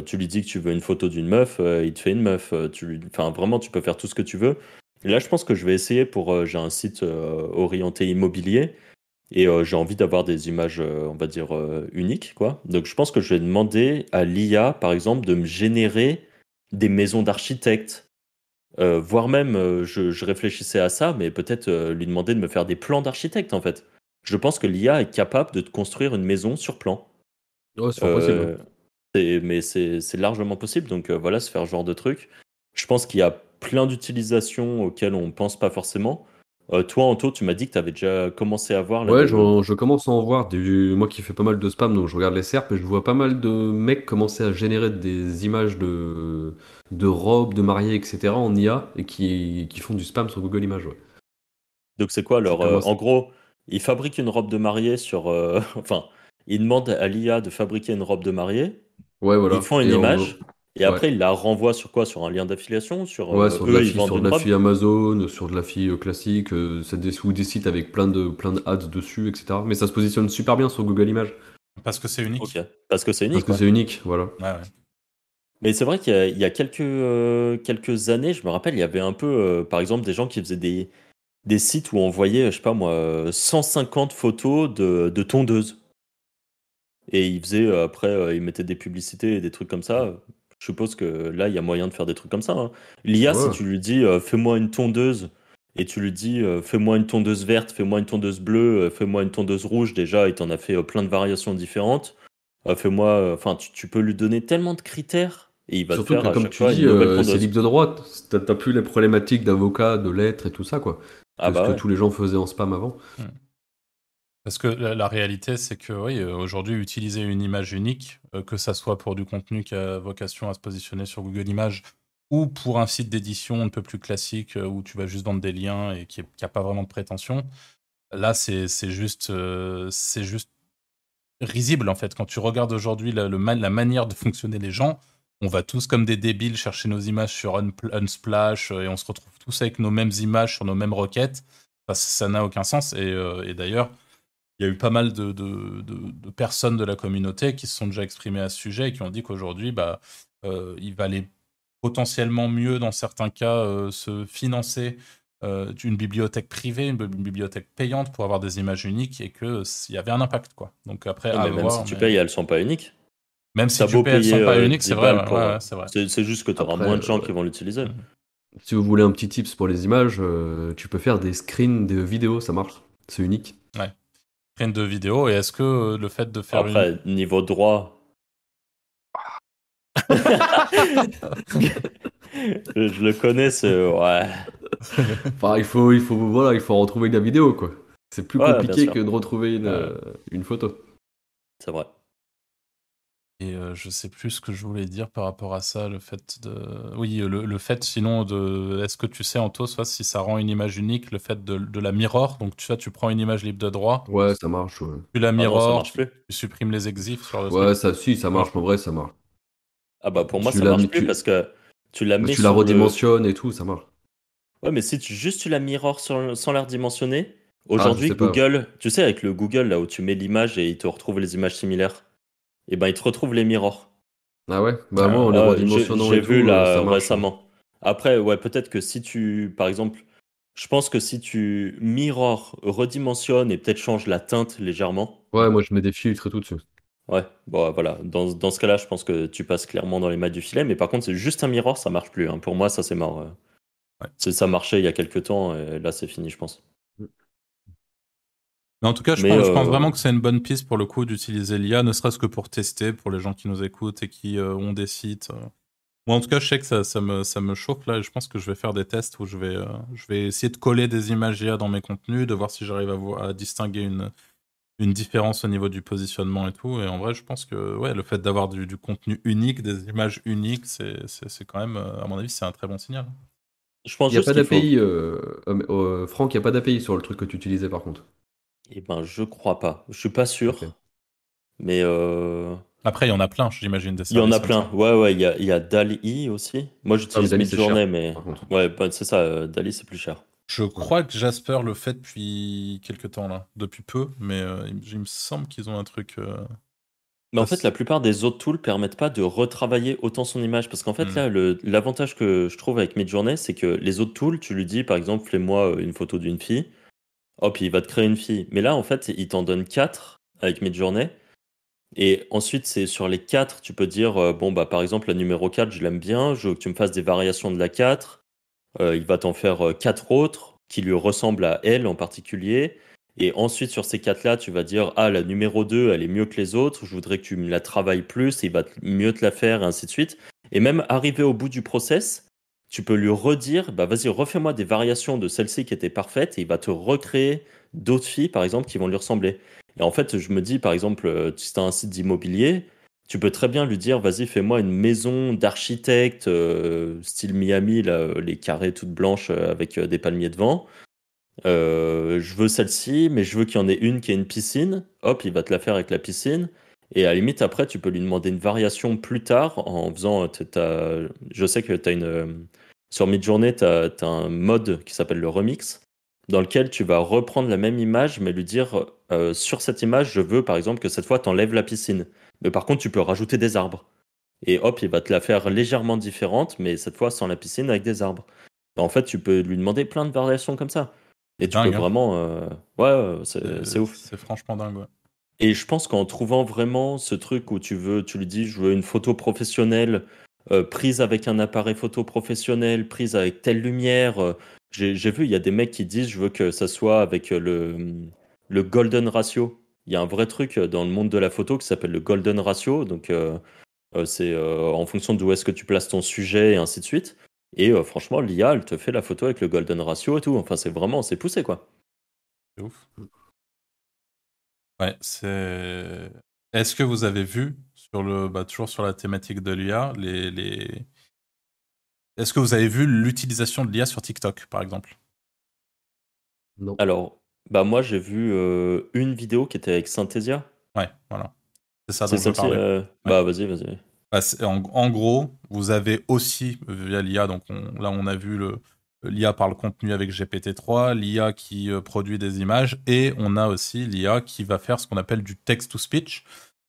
Tu lui dis que tu veux une photo d'une meuf, il te fait une meuf. Tu. Enfin, vraiment, tu peux faire tout ce que tu veux. Et là, je pense que je vais essayer pour. j'ai un site orienté immobilier et j'ai envie d'avoir des images, on va dire, uniques, quoi. Donc, je pense que je vais demander à l'IA, par exemple, de me générer des maisons d'architectes. Euh, voire même, euh, je, je réfléchissais à ça, mais peut-être euh, lui demander de me faire des plans d'architecte, en fait. Je pense que l'IA est capable de te construire une maison sur plan. Ouais, c'est possible. C'est- mais c'est largement possible. Donc voilà, se faire ce genre de truc. Je pense qu'il y a plein d'utilisations auxquelles on pense pas forcément. Euh, toi, Anto, tu m'as dit que tu avais déjà commencé à voir. là, Ouais, je commence à en voir. Du... Moi qui fais pas mal de spam, donc je regarde les SERP et je vois pas mal de mecs commencer à générer des images de, de robes, de mariés, etc. en IA et qui... qui font du spam sur Google Images. ouais. Donc c'est quoi leur. En gros, ils fabriquent une robe de mariée sur. euh, Enfin, ils demandent à l'IA de fabriquer une robe de mariée. Ouais, voilà. Ils font une Et image. Et Ouais. après, ils la renvoient sur quoi? Sur un lien d'affiliation? Sur Ouais, euh, sur de la ils fille, sur de la fille Amazon, sur de la fille euh, classique, euh, c'est des, ou des sites avec plein de, plein de ads dessus, etc. Mais ça se positionne super bien sur Google Images. Parce que c'est unique. Parce que c'est unique. Parce que c'est unique, voilà. Ouais, ouais. Mais c'est vrai qu'il y a, il y a quelques, euh, quelques années, je me rappelle, il y avait un peu, euh, par exemple, des gens qui faisaient des, des sites où on voyait, je sais pas moi, euh, 150 photos de, de tondeuses. Et ils faisaient, après, euh, ils mettaient des publicités et des trucs comme ça. Je suppose que là, il y a moyen de faire des trucs comme ça. hein. L'IA, si tu lui dis, euh, fais-moi une tondeuse, et tu lui dis, euh, fais-moi une tondeuse verte, fais-moi une tondeuse bleue, euh, fais-moi une tondeuse rouge, déjà, il t'en a fait euh, plein de variations différentes. Euh, fais-moi, euh, enfin, tu, tu peux lui donner tellement de critères, et il va te Surtout faire que, à comme chaque tu fois dis, une nouvelle euh, c'est tondeuse. libre de droit. T'as t'as plus les problématiques d'avocat, de lettres et tout ça, quoi. Ah que ce bah que ouais. tous les gens faisaient en spam avant. Parce que la, réalité, c'est que oui, euh, aujourd'hui, utiliser une image unique, euh, que ça soit pour du contenu qui a vocation à se positionner sur Google Images ou pour un site d'édition un peu plus classique euh, où tu vas juste vendre des liens et qui n'a pas vraiment de prétention, là, c'est juste, risible en fait. Quand tu regardes aujourd'hui la, manière de fonctionner les gens, on va tous comme des débiles chercher nos images sur Unsplash et on se retrouve tous avec nos mêmes images sur nos mêmes requêtes. Ça n'a aucun sens. Et d'ailleurs, il y a eu pas mal de, de- de- de personnes de la communauté qui se sont déjà exprimées à ce sujet et qui ont dit qu'aujourd'hui, bah, euh, il valait potentiellement mieux, dans certains cas, euh, se financer euh, d'une bibliothèque privée, une, bi- une bibliothèque payante pour avoir des images uniques et qu'il y avait un impact. Quoi. Donc après, à même voir, si tu mais- payes, elles sont pas uniques. même si tu payes, elles sont payer, pas euh, uniques, c'est 10 vrai. ouais, ouais, c'est vrai. C'est c'est juste que tu auras moins de gens qui vont l'utiliser. Mhm. Si vous voulez un petit tips pour les images, euh, tu peux faire des screens de vidéos, ça marche. C'est unique. Print de vidéo. Et est-ce que euh, le fait de faire une... Après, niveau droit. je, le connais, ce. Ouais. Enfin, il faut, il faut, voilà, il faut retrouver de la vidéo, quoi. C'est plus Ouais, compliqué que de retrouver une, Ouais. euh, une photo. C'est vrai. Et euh, je sais plus ce que je voulais dire par rapport à ça, le fait de... Oui, le, le fait sinon de... Est-ce que tu sais, Anto, soit si ça rend une image unique, le fait de, de la mirror, donc tu vois, tu prends une image libre de droit, Ouais, ça marche. Ouais, tu la Ah non, ça mirror, marche plus. tu supprimes les exifs sur le ouais ça, si, ça marche. En vrai, ça marche. Ah bah pour moi, Tu ça marche plus tu- parce que tu la mets tu la le- redimensionnes et tout, ça marche. Ouais, mais si tu, juste tu la mirror sur- sans la redimensionner, aujourd'hui, Ah, pas. Google, tu sais, avec le Google, là où tu mets l'image et il te retrouve les images similaires, et ben il te retrouve les mirrors. Ah ouais? Bah, Ah, moi, en les Ouais, j'ai redimensionnant j'ai tout, vu euh, là récemment. Après, ouais, peut-être que si tu, par exemple, je pense que si tu mirror, redimensionnes et peut-être changes la teinte légèrement, Ouais, moi, je mets des filtres et tout dessus. ouais, bon, voilà, dans, dans ce cas-là, je pense que tu passes clairement dans les mailles du filet, mais par contre, c'est juste un mirror, ça marche plus. hein. Pour moi, ça c'est mort. euh. Ouais. C'est- Ça marchait il y a quelques temps, et là c'est fini, je pense. Mais en tout cas, je, pense, je pense euh, vraiment que c'est une bonne piste pour le coup d'utiliser l'IA, ne serait-ce que pour tester, pour les gens qui nous écoutent et qui euh, ont des sites. euh. Moi, en tout cas, je sais que ça, ça, me, ça me chauffe là et je pense que je vais faire des tests où je vais, euh, je vais essayer de coller des images IA dans mes contenus, de voir si j'arrive à, voir- à distinguer une, une différence au niveau du positionnement et tout. Et en vrai, je pense que ouais, le fait d'avoir du, du contenu unique, des images uniques, c'est quand même, à mon avis, c'est un très bon signal. Je pense Il n'y a pas faut- d'API, euh, euh, euh, Franck, il n'y a pas d'API sur le truc que tu utilisais par contre. Eh ben, je crois pas. Je suis pas sûr. Mais euh, Après, il y en a plein, j'imagine. il y en a plein. Ouais, ouais, il y a, il y a DALI aussi. Moi, j'utilise Ah, Midjourney, cher, mais. Ouais, bah, c'est ça, euh, DALI, c'est plus cher. Je crois que Jasper le fait depuis quelques temps là, depuis peu, mais euh, il, me semble qu'ils ont un truc. euh, Mais en fait, la plupart des autres tools permettent pas de retravailler autant son image. Parce qu'en fait, Hmm. là, l'avantage que je trouve avec Midjourney, c'est que les autres tools, tu lui dis, par exemple, fais-moi une photo d'une fille. Hop, il va te créer une fille. Mais là, en fait, il t'en donne quatre avec Midjourney. Et ensuite, c'est sur les quatre, tu peux dire, euh, bon, bah, par exemple, la numéro 4, je l'aime bien, je veux que tu me fasses des variations de la 4. Euh, il va t'en faire euh, quatre autres qui lui ressemblent à elle en particulier. Et ensuite, sur ces quatre-là, tu vas dire Ah, la numéro 2, elle est mieux que les autres, je voudrais que tu me la travailles plus, et il va mieux te la faire, et ainsi de suite. Et même arrivé au bout du process, tu peux lui redire Bah, vas-y, refais-moi des variations de celle-ci qui était parfaite, et il va te recréer d'autres filles, par exemple, qui vont lui ressembler. Et en fait, je me dis, par exemple, euh, si tu as un site d'immobilier, tu peux très bien lui dire Vas-y, fais-moi une maison d'architecte, euh, style Miami, euh, les carrés toutes blanches avec des palmiers devant. Je veux celle-ci, mais je veux qu'il y en ait une qui ait une piscine. Hop, il va te la faire avec la piscine. Et à la limite, après, tu peux lui demander une variation plus tard en faisant. t'as- t'as- Je sais que tu as une. euh, Sur Midjourney, tu as, un mode qui s'appelle le remix, dans lequel tu vas reprendre la même image, mais lui dire euh, sur cette image, je veux par exemple que cette fois, tu enlèves la piscine. Mais par contre, tu peux rajouter des arbres. Et hop, il va te la faire légèrement différente, mais cette fois sans la piscine avec des arbres. En fait, tu peux lui demander plein de variations comme ça. Et tu Dingue, peux hein. vraiment. euh, Ouais, ouais, c'est euh, c'est ouf. C'est franchement dingue. ouais. Et je pense qu'en trouvant vraiment ce truc où tu veux, tu lui dis, je veux une photo professionnelle, euh, prise avec un appareil photo professionnel, prise avec telle lumière. euh, J'ai vu, il y a des mecs qui disent, je veux que ça soit avec euh, le, le golden ratio. Il y a un vrai truc dans le monde de la photo qui s'appelle le golden ratio. Donc, c'est en fonction d'où est-ce que tu places ton sujet et ainsi de suite. Et franchement, l'IA, elle te fait la photo avec le golden ratio et tout. Enfin, c'est vraiment, c'est poussé, quoi. Ouf. Ouais, c'est. Est-ce que vous avez vu sur le, bah, toujours sur la thématique de l'IA, les, les... Est-ce que vous avez vu l'utilisation de l'IA sur TikTok, par exemple? Non. Alors, bah moi j'ai vu euh, une vidéo qui était avec Synthesia. Ouais, voilà. C'est ça dont C'est je parlais. euh, Bah vas-y, vas-y. Bah, en, en gros, vous avez aussi via l'IA, donc on- là on a vu le l'IA par le contenu avec GPT-3, l'IA qui euh, produit des images, et on a aussi l'IA qui va faire ce qu'on appelle du text-to-speech,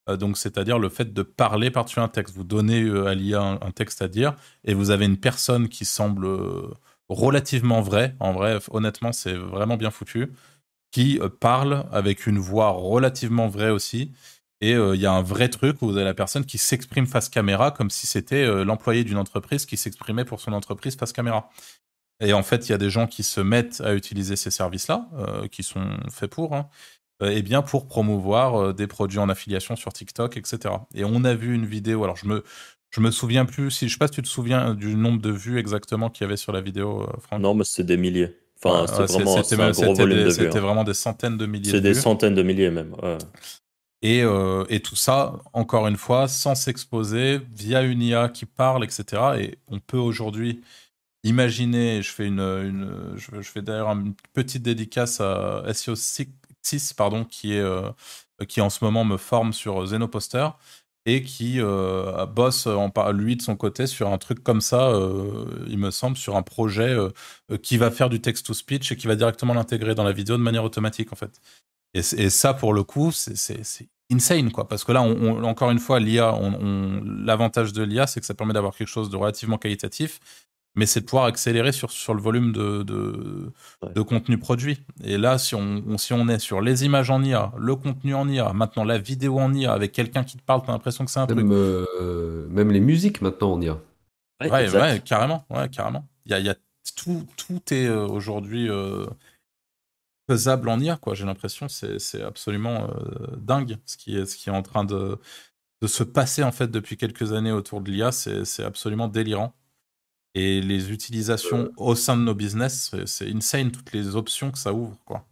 euh, donc c'est-à-dire le fait de parler par-dessus un texte. Vous donnez euh, à l'IA un, texte à dire, et vous avez une personne qui semble relativement vraie, en vrai, honnêtement c'est vraiment bien foutu, qui parle avec une voix relativement vraie aussi, et il y a un vrai truc où vous avez la personne qui s'exprime face caméra comme si c'était l'employé d'une entreprise qui s'exprimait pour son entreprise face caméra. Et en fait, il y a des gens qui se mettent à utiliser ces services-là, euh, qui sont faits pour, hein, euh, eh bien pour promouvoir euh, des produits en affiliation sur TikTok, etc. Et on a vu une vidéo, alors je me, je me souviens plus, si je sais pas si tu te souviens du nombre de vues exactement qu'il y avait sur la vidéo, Franck. Non, mais c'est des milliers. Enfin, Ouais, c'est ouais, vraiment c'était de hein. vraiment des centaines de milliers C'est de des vues. centaines de milliers même. ouais. Et, euh, et tout ça, encore une fois, sans s'exposer, via une IA qui parle, etc. Et on peut aujourd'hui imaginer, je fais, une, je, fais d'ailleurs une petite dédicace à SEO 6, pardon, qui, est, euh, qui en ce moment me forme sur Zenoposter et qui euh, bosse, lui de son côté, sur un truc comme ça, euh, il me semble, sur un projet qui va faire du text-to-speech et qui va directement l'intégrer dans la vidéo de manière automatique, en fait. Et, ça, pour le coup, c'est- insane, quoi. Parce que là, encore une fois, l'IA, on- l'avantage de l'IA, c'est que ça permet d'avoir quelque chose de relativement qualitatif, mais c'est de pouvoir accélérer sur, sur le volume de, de, Ouais. de contenu produit. Et là, si on, on- si on est sur les images en IA, le contenu en IA, maintenant la vidéo en IA, avec quelqu'un qui te parle, t'as l'impression que c'est un truc. Même, euh, même les musiques maintenant on y a. Ouais, Ouais, exact. ouais, carrément, ouais, carrément. Il y a, y a tout, tout est euh, aujourd'hui euh, faisable en IA, quoi. J'ai l'impression, c'est c'est absolument euh, dingue ce qui est, ce qui est en train de, de se passer en fait depuis quelques années autour de l'IA. C'est c'est absolument délirant. Et les utilisations au sein de nos business, c'est- insane toutes les options que ça ouvre, quoi.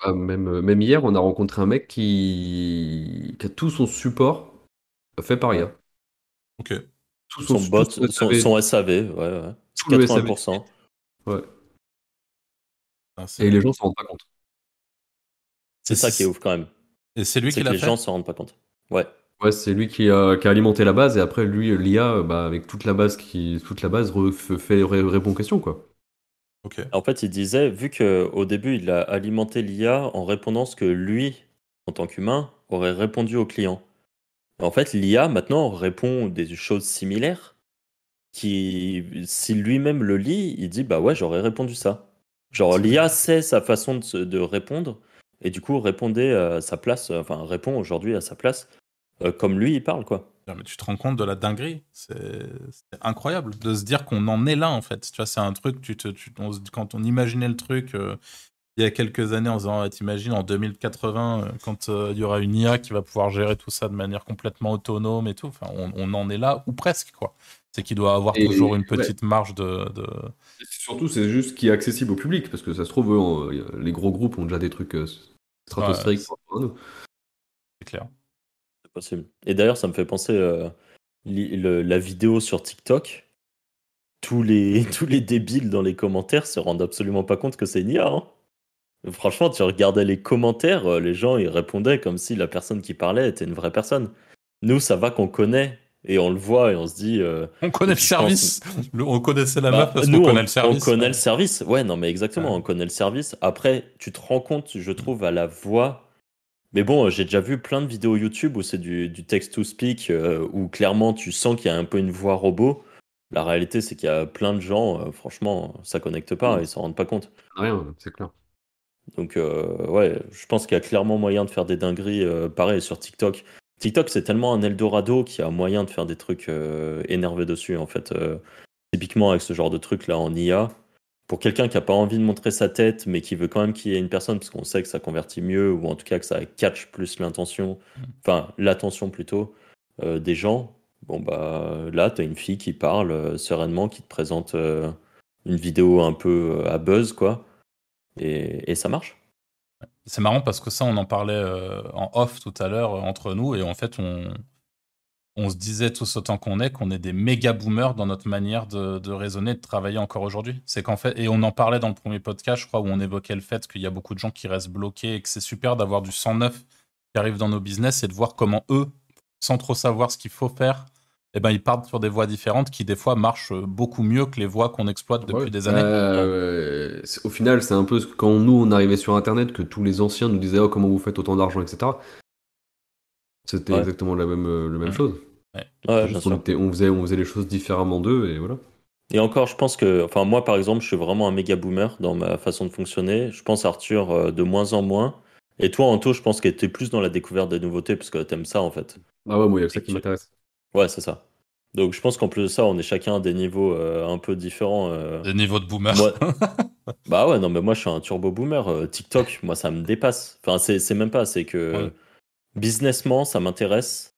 Ah, même, euh, même hier, on a rencontré un mec qui, qui a tout son support fait par IA. ok. Tout Son bot, tout son, SAV, son SAV, ouais, ouais. tout le SAV. 80%. Ouais. Ah, Et les gens s'en rendent pas compte. C'est ça qui est ouf quand même. Et c'est lui qui l'a les fait. gens s'en rendent pas compte. Ouais. Ouais, c'est lui qui a, qui a alimenté la base et après lui l'IA bah, avec toute la base qui toute la base re- fait, ré- répond aux questions quoi. Ok. En fait, il disait, vu qu'au début, il a alimenté l'IA en répondant ce que lui, en tant qu'humain, aurait répondu au client. En fait, l'IA, maintenant, répond des choses similaires qui, si lui-même le lit, il dit, bah ouais, j'aurais répondu ça. Genre, C'est l'IA sait sa façon de, de répondre et du coup, répondait à sa place, enfin, répond aujourd'hui à sa place, comme lui, il parle, quoi. Non, mais tu te rends compte de la dinguerie. C'est incroyable de se dire qu'on en est là, en fait. Tu vois, c'est un truc, tu te, tu- on se- quand on imaginait le truc euh, il y a quelques années en disant, ah, t'imagines en 2080, euh, quand euh, il y aura une IA qui va pouvoir gérer tout ça de manière complètement autonome et tout, enfin, on, on en est là, ou presque, quoi. C'est qu'il doit avoir Et- toujours une ouais. petite marge de. Surtout c'est juste qui est accessible au public parce que ça se trouve euh, les gros groupes ont déjà des trucs euh, stratosphériques Ouais. C'est clair. C'est possible. Et d'ailleurs, ça me fait penser euh, li- le- la vidéo sur TikTok. Tous les, tous les débiles dans les commentaires se rendent absolument pas compte que c'est une IA. hein. Franchement, tu regardais les commentaires, euh, les gens ils répondaient comme si la personne qui parlait était une vraie personne. Nous, ça va qu'on connaît et on le voit et on se dit. euh, On connaît le Je service. Le- on connaissait la bah, meuf parce nous, qu'on on, connaît le service. on connaît le service. Ouais, non, mais exactement, on connaît le service. Après, tu te rends compte, je trouve, à la voix. Mais bon, euh, j'ai déjà vu plein de vidéos YouTube où c'est du, du text-to-speak, euh, où clairement tu sens qu'il y a un peu une voix robot. La réalité, c'est qu'il y a plein de gens, euh, franchement, ça connecte pas, Mm. ils s'en rendent pas compte. Rien, c'est clair. Donc, euh, ouais, je pense qu'il y a clairement moyen de faire des dingueries, pareil, sur TikTok. TikTok, c'est tellement un Eldorado qu'il y a moyen de faire des trucs énervés dessus, en fait. Typiquement, avec ce genre de truc là en IA. Pour quelqu'un qui n'a pas envie de montrer sa tête, mais qui veut quand même qu'il y ait une personne, parce qu'on sait que ça convertit mieux, ou en tout cas que ça catch plus l'intention, enfin, l'attention plutôt, euh, des gens. Bon, bah, là, tu as une fille qui parle euh, sereinement, qui te présente euh, une vidéo un peu à buzz, quoi. Et, ça marche. c'est marrant parce que ça, on en parlait en off tout à l'heure entre nous et en fait, on, on se disait tous autant qu'on est qu'on est des méga boomers dans notre manière de, de raisonner, de travailler encore aujourd'hui. C'est qu'en fait, et on en parlait dans le premier podcast, je crois, où on évoquait le fait qu'il y a beaucoup de gens qui restent bloqués et que c'est super d'avoir du sang neuf qui arrive dans nos business et de voir comment eux, sans trop savoir ce qu'il faut faire, eh ben, ils partent sur des voies différentes qui, des fois, marchent beaucoup mieux que les voies qu'on exploite depuis Ouais. des années. Euh, au final, c'est un peu quand nous on arrivait sur Internet que tous les anciens nous disaient oh, comment vous faites autant d'argent, etc. C'était Ouais. exactement la même, euh, la même chose. Ouais, bien était- on, faisait, on faisait les choses différemment d'eux et voilà. Et encore, je pense que, enfin, moi, par exemple, je suis vraiment un méga boomer dans ma façon de fonctionner. Je pense, Arthur, euh, de moins en moins. Et toi, Anto, je pense que tu es plus dans la découverte des nouveautés parce que t'aimes ça, en fait. Ah ouais, moi, il y a que ça qui m'intéresse. Ouais, c'est ça. Donc, je pense qu'en plus de ça, on est chacun à des niveaux euh, un peu différents. euh. Des niveaux de boomer. Moi- Bah ouais, non, mais moi, je suis un turbo boomer. Euh, TikTok, moi, ça me dépasse. Enfin, c'est c'est même pas, c'est que Ouais. Businessment, ça m'intéresse.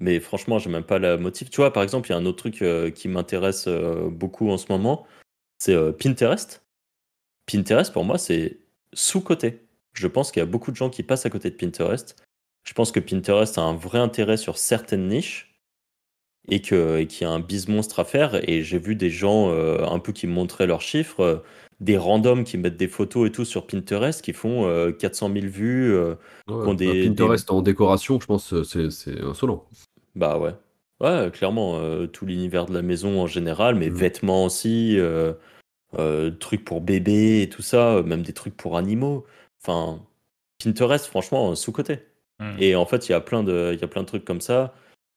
Mais franchement, j'ai même pas la motive. Tu vois, par exemple, il y a un autre truc euh, qui m'intéresse euh, beaucoup en ce moment, c'est euh, Pinterest. Pinterest, pour moi, c'est sous-coté. Je pense qu'il y a beaucoup de gens qui passent à côté de Pinterest. Je pense que Pinterest a un vrai intérêt sur certaines niches et qu'il y a un bise monstre à faire. Et j'ai vu des gens un peu qui montraient leurs chiffres, des randoms qui mettent des photos et tout sur Pinterest qui font euh, 400 000 vues. euh, Ouais, Qu'on des- bah, Pinterest en décoration, je pense, euh, c'est c'est insolent. Bah ouais. Ouais, clairement, euh, tout l'univers de la maison en général, mais Mhm. vêtements aussi, euh, euh, trucs pour bébés et tout ça, euh, même des trucs pour animaux. Enfin, Pinterest, franchement, euh, sous-côté. Hmm. Et en fait, il y a plein de, il y a plein de trucs comme ça.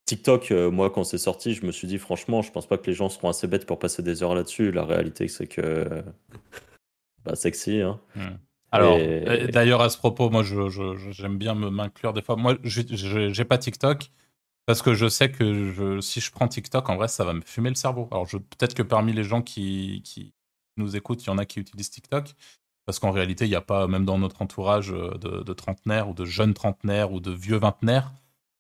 TikTok, euh, moi, quand c'est sorti, je me suis dit, franchement, je pense pas que les gens seront assez bêtes pour passer des heures là-dessus. La réalité, c'est que. Bah, sexy, hein. Alors, Et- euh, d'ailleurs, à ce propos, moi, je- je- je- j'aime bien me m'inclure des fois. Moi, j'ai- pas TikTok parce que je sais que je- si je prends TikTok, en vrai, ça va me fumer le cerveau. Alors, peut-être que parmi les gens qui, qui nous écoutent, il y en a qui utilisent TikTok. Parce qu'en réalité, il n'y a pas, même dans notre entourage euh, de, de trentenaires ou de jeunes trentenaires ou de vieux vingtenaires,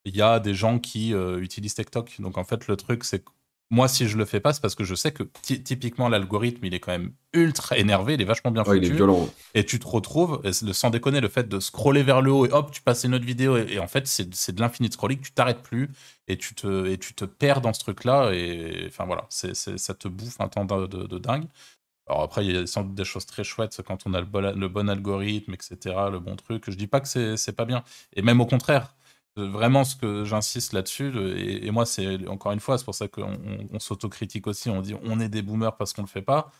il y a des gens qui euh, utilisent TikTok. Donc, en fait, le truc, c'est que moi, si je le fais pas, c'est parce que je sais que ty- typiquement, l'algorithme, il est quand même ultra énervé, il est vachement bien Ouais, il est violent. et tu te retrouves, et sans déconner, le fait de scroller vers le haut et hop, tu passes une autre vidéo, et, et en fait, c'est de l'infini scrolling, tu t'arrêtes plus, et tu, te, et tu te perds dans ce truc-là, et enfin voilà, c'est- ça te bouffe un temps de, de- de dingue. Alors après, il y a sans doute des choses très chouettes quand on a le bon, le bon algorithme, etc., le bon truc. Je dis pas que c'est pas bien, et même au contraire. Vraiment, ce que j'insiste là-dessus, et, et moi, c'est encore une fois, c'est pour ça qu'on on, on s'autocritique aussi. On dit on est des boomers parce qu'on le fait pas.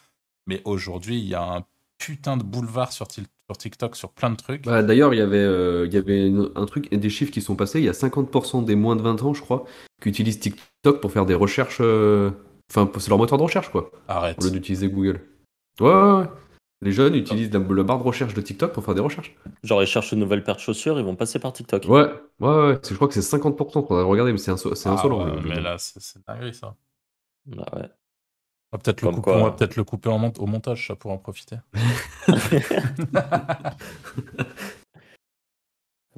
Mais aujourd'hui, il y a un putain de boulevard sur, TikTok sur plein de trucs. Bah, D'ailleurs, il y avait, euh, il y avait une- un truc et des chiffres qui sont passés. Il y a 50% des moins de 20 ans, je crois, qui utilisent TikTok pour faire des recherches. euh, Enfin, c'est leur moteur de recherche, quoi, Arrête. au lieu d'utiliser Google. Ouais, ouais, ouais. Les jeunes utilisent la, la barre de recherche de TikTok pour faire des recherches. Genre, ils cherchent une nouvelle paire de chaussures, ils vont passer par TikTok. Ouais, ouais, ouais. c'est- Je crois que c'est 50%. Faudrait regarder, mais c'est inso- c'est Ah insolent. ouais, le- mais là, c'est c'est dinguerie ça. Ah ouais. On va peut-être le, couper- on va peut-être le couper en mont- au montage, ça pour en profiter.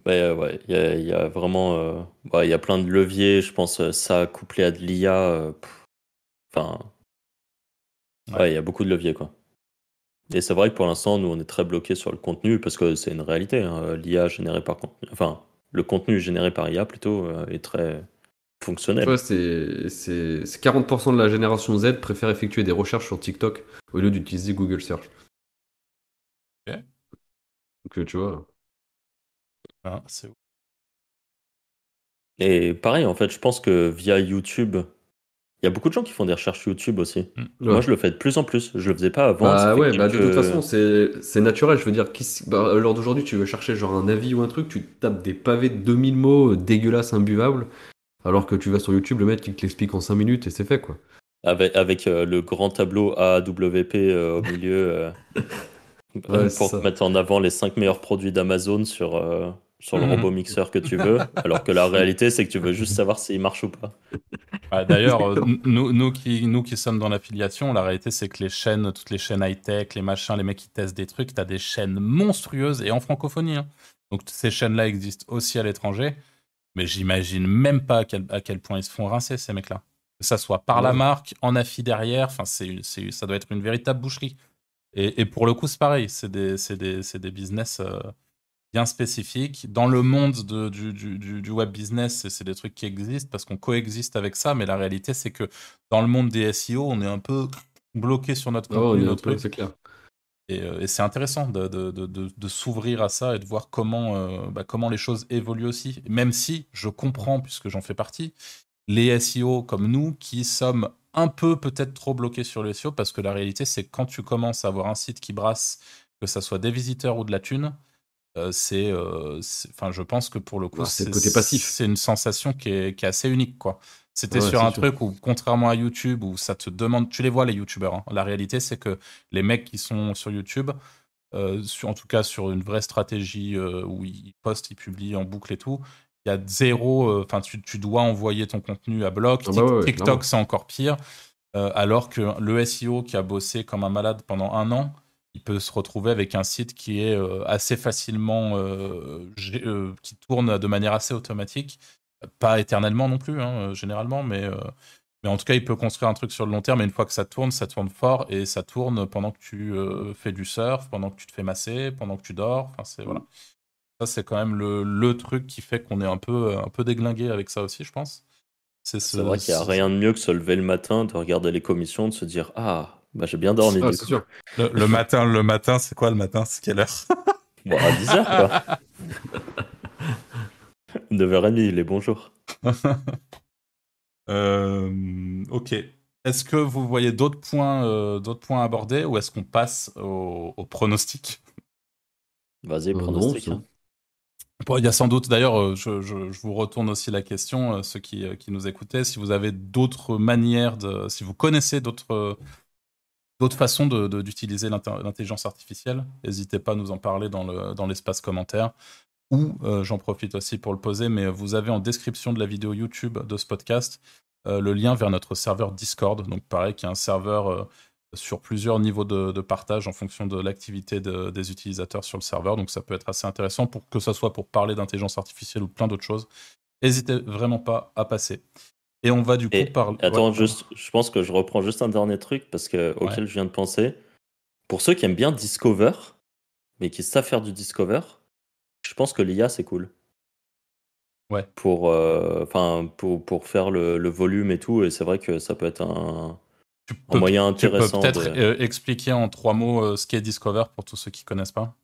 Ouais, ouais, il y a, y a vraiment, euh, ouais, il y a plein de leviers. Je pense euh, ça couplé à de l'IA. euh, Enfin, Ouais. ouais, il y a beaucoup de leviers quoi. Et c'est vrai que pour l'instant, nous, on est très bloqué sur le contenu parce que c'est une réalité. hein, L'IA générée par contenu, enfin, le contenu généré par IA plutôt euh, est très fonctionnel. Tu vois, c'est c'est- c'est 40% de la génération Z préfère effectuer des recherches sur TikTok au lieu d'utiliser Google Search. Ok. Donc, euh, tu vois. Hein, c'est. Et pareil, en fait, je pense que via YouTube, il y a beaucoup de gens qui font des recherches YouTube aussi. Mm. Moi, Ouais. je le fais de plus en plus. Je le faisais pas avant. Bah ouais, bah de toute façon, c'est c'est naturel. Je veux dire, qui bah, à l'heure d'aujourd'hui, tu veux chercher genre un avis ou un truc, tu tapes des pavés de 2000 mots dégueulasses, imbuvables, alors que tu vas sur YouTube, le mec il te l'explique en 5 minutes et c'est fait quoi. Avec, avec euh, le grand tableau AWP euh, au milieu euh, Ouais, pour mettre en avant les 5 meilleurs produits d'Amazon sur, euh, sur le Mhm. robot mixeur que tu veux, alors que la réalité c'est que tu veux juste savoir s'il marche ou pas. Ouais, D'ailleurs, euh, nous, nous, qui, nous qui sommes dans l'affiliation, la réalité, c'est que les chaînes, toutes les chaînes high-tech, les machins, les mecs qui testent des trucs, t'as des chaînes monstrueuses et en francophonie. hein. Donc ces chaînes-là existent aussi à l'étranger, mais j'imagine même pas à quel, à quel point ils se font rincer, ces mecs-là. Que ça soit par la marque, en affi derrière, enfin, c'est, c'est- ça doit être une véritable boucherie. Et, et pour le coup, c'est pareil, c'est des, c'est des, c'est des business. euh, bien spécifiques. Dans le monde de, du, du, du, web business, c'est des trucs qui existent parce qu'on coexiste avec ça, mais la réalité, c'est que dans le monde des SEO, on est un peu bloqué sur notre oh, contenu, notre truc. Clair. Et, et c'est intéressant de, de, de, de s'ouvrir à ça et de voir comment, euh, bah, comment les choses évoluent aussi. Même si je comprends, puisque j'en fais partie, les SEO comme nous qui sommes un peu peut-être trop bloqués sur le SEO parce que la réalité, c'est quand tu commences à avoir un site qui brasse, que ça soit des visiteurs ou de la thune, euh, c'est, euh, enfin, je pense que pour le coup, c'est côté passif. C'est une sensation qui est, qui est, assez unique, quoi. C'était sur un truc où, contrairement à YouTube, où ça te demande, tu les vois les YouTubeurs. Hein. La réalité, c'est que les mecs qui sont sur YouTube, euh, sur, en tout cas sur une vraie stratégie où ils postent, ils publient en boucle et tout, il y a zéro. Enfin, tu, tu, dois envoyer ton contenu à bloc. Ah bah TikTok, c'est encore pire. alors que le SEO qui a bossé comme un malade pendant un an, il peut se retrouver avec un site qui est euh, assez facilement, euh, euh, qui tourne de manière assez automatique, pas éternellement non plus, hein, généralement, mais, mais en tout cas, il peut construire un truc sur le long terme, et une fois que ça tourne, ça tourne fort, et ça tourne pendant que tu fais du surf, pendant que tu te fais masser, pendant que tu dors, enfin, c'est, voilà. Ça, c'est quand même le, le, truc qui fait qu'on est un peu, un peu déglingué avec ça aussi, je pense. C'est, ce, vrai qu'il n'y a rien de mieux que se lever le matin, de regarder les commissions, de se dire Ah, bah, j'ai bien dormi. Ah, sûr. Le, matin, le matin, c'est quoi le matin? C'est quelle heure? Bon, à 10h, quoi. 9h30, les bonjours. euh, ok. Est-ce que vous voyez d'autres points, euh, d'autres points abordés ou est-ce qu'on passe au, au pronostic? Vas-y, euh, pronostic. Hein. il y a sans doute, d'ailleurs, euh, je, je, je, vous retourne aussi la question, ceux qui, qui nous écoutaient, si vous avez d'autres manières de. Si vous connaissez d'autres d'autres façons d'utiliser l'intelligence artificielle. N'hésitez pas à nous en parler dans l'espace commentaire. Ou euh, j'en profite aussi pour le poser, mais vous avez en description de la vidéo YouTube de ce podcast euh, le lien vers notre serveur Discord. Donc pareil, qui est un serveur euh, sur plusieurs niveaux de, partage en fonction de l'activité des utilisateurs sur le serveur. Donc ça peut être assez intéressant pour que ce soit pour parler d'intelligence artificielle ou plein d'autres choses. N'hésitez vraiment pas à passer. Et on va du coup parler. Attends, juste, je pense que je reprends juste un dernier truc parce que, auquel je viens de penser. Pour ceux qui aiment bien Discover, mais qui savent faire du Discover, je pense que l'IA c'est cool. Ouais. Pour, euh, pour, pour faire le, le, volume et tout, et c'est vrai que ça peut être un, moyen intéressant. Tu peux peut-être euh, expliquer en trois mots euh, ce qu'est Discover pour tous ceux qui connaissent pas?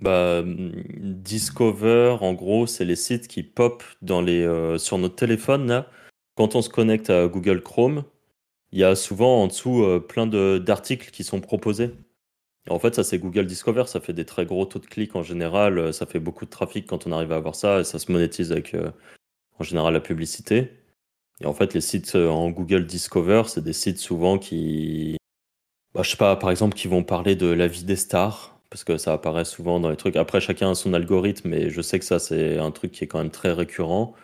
Bah, Discover, en gros, c'est les sites qui pop dans les, sur notre téléphone là quand on se connecte à Google Chrome, il y a souvent en dessous euh, plein d'articles qui sont proposés. en fait, ça c'est Google Discover, ça fait des très gros taux de clics en général, euh, ça fait beaucoup de trafic quand on arrive à avoir ça, et ça se monétise avec euh, en général la publicité. Et en fait, les sites en Google Discover, c'est des sites souvent qui, bah, je sais pas, par exemple, qui vont parler de la vie des stars, parce que ça apparaît souvent dans les trucs. Après, chacun a son algorithme, mais je sais que ça c'est un truc qui est quand même très récurrent.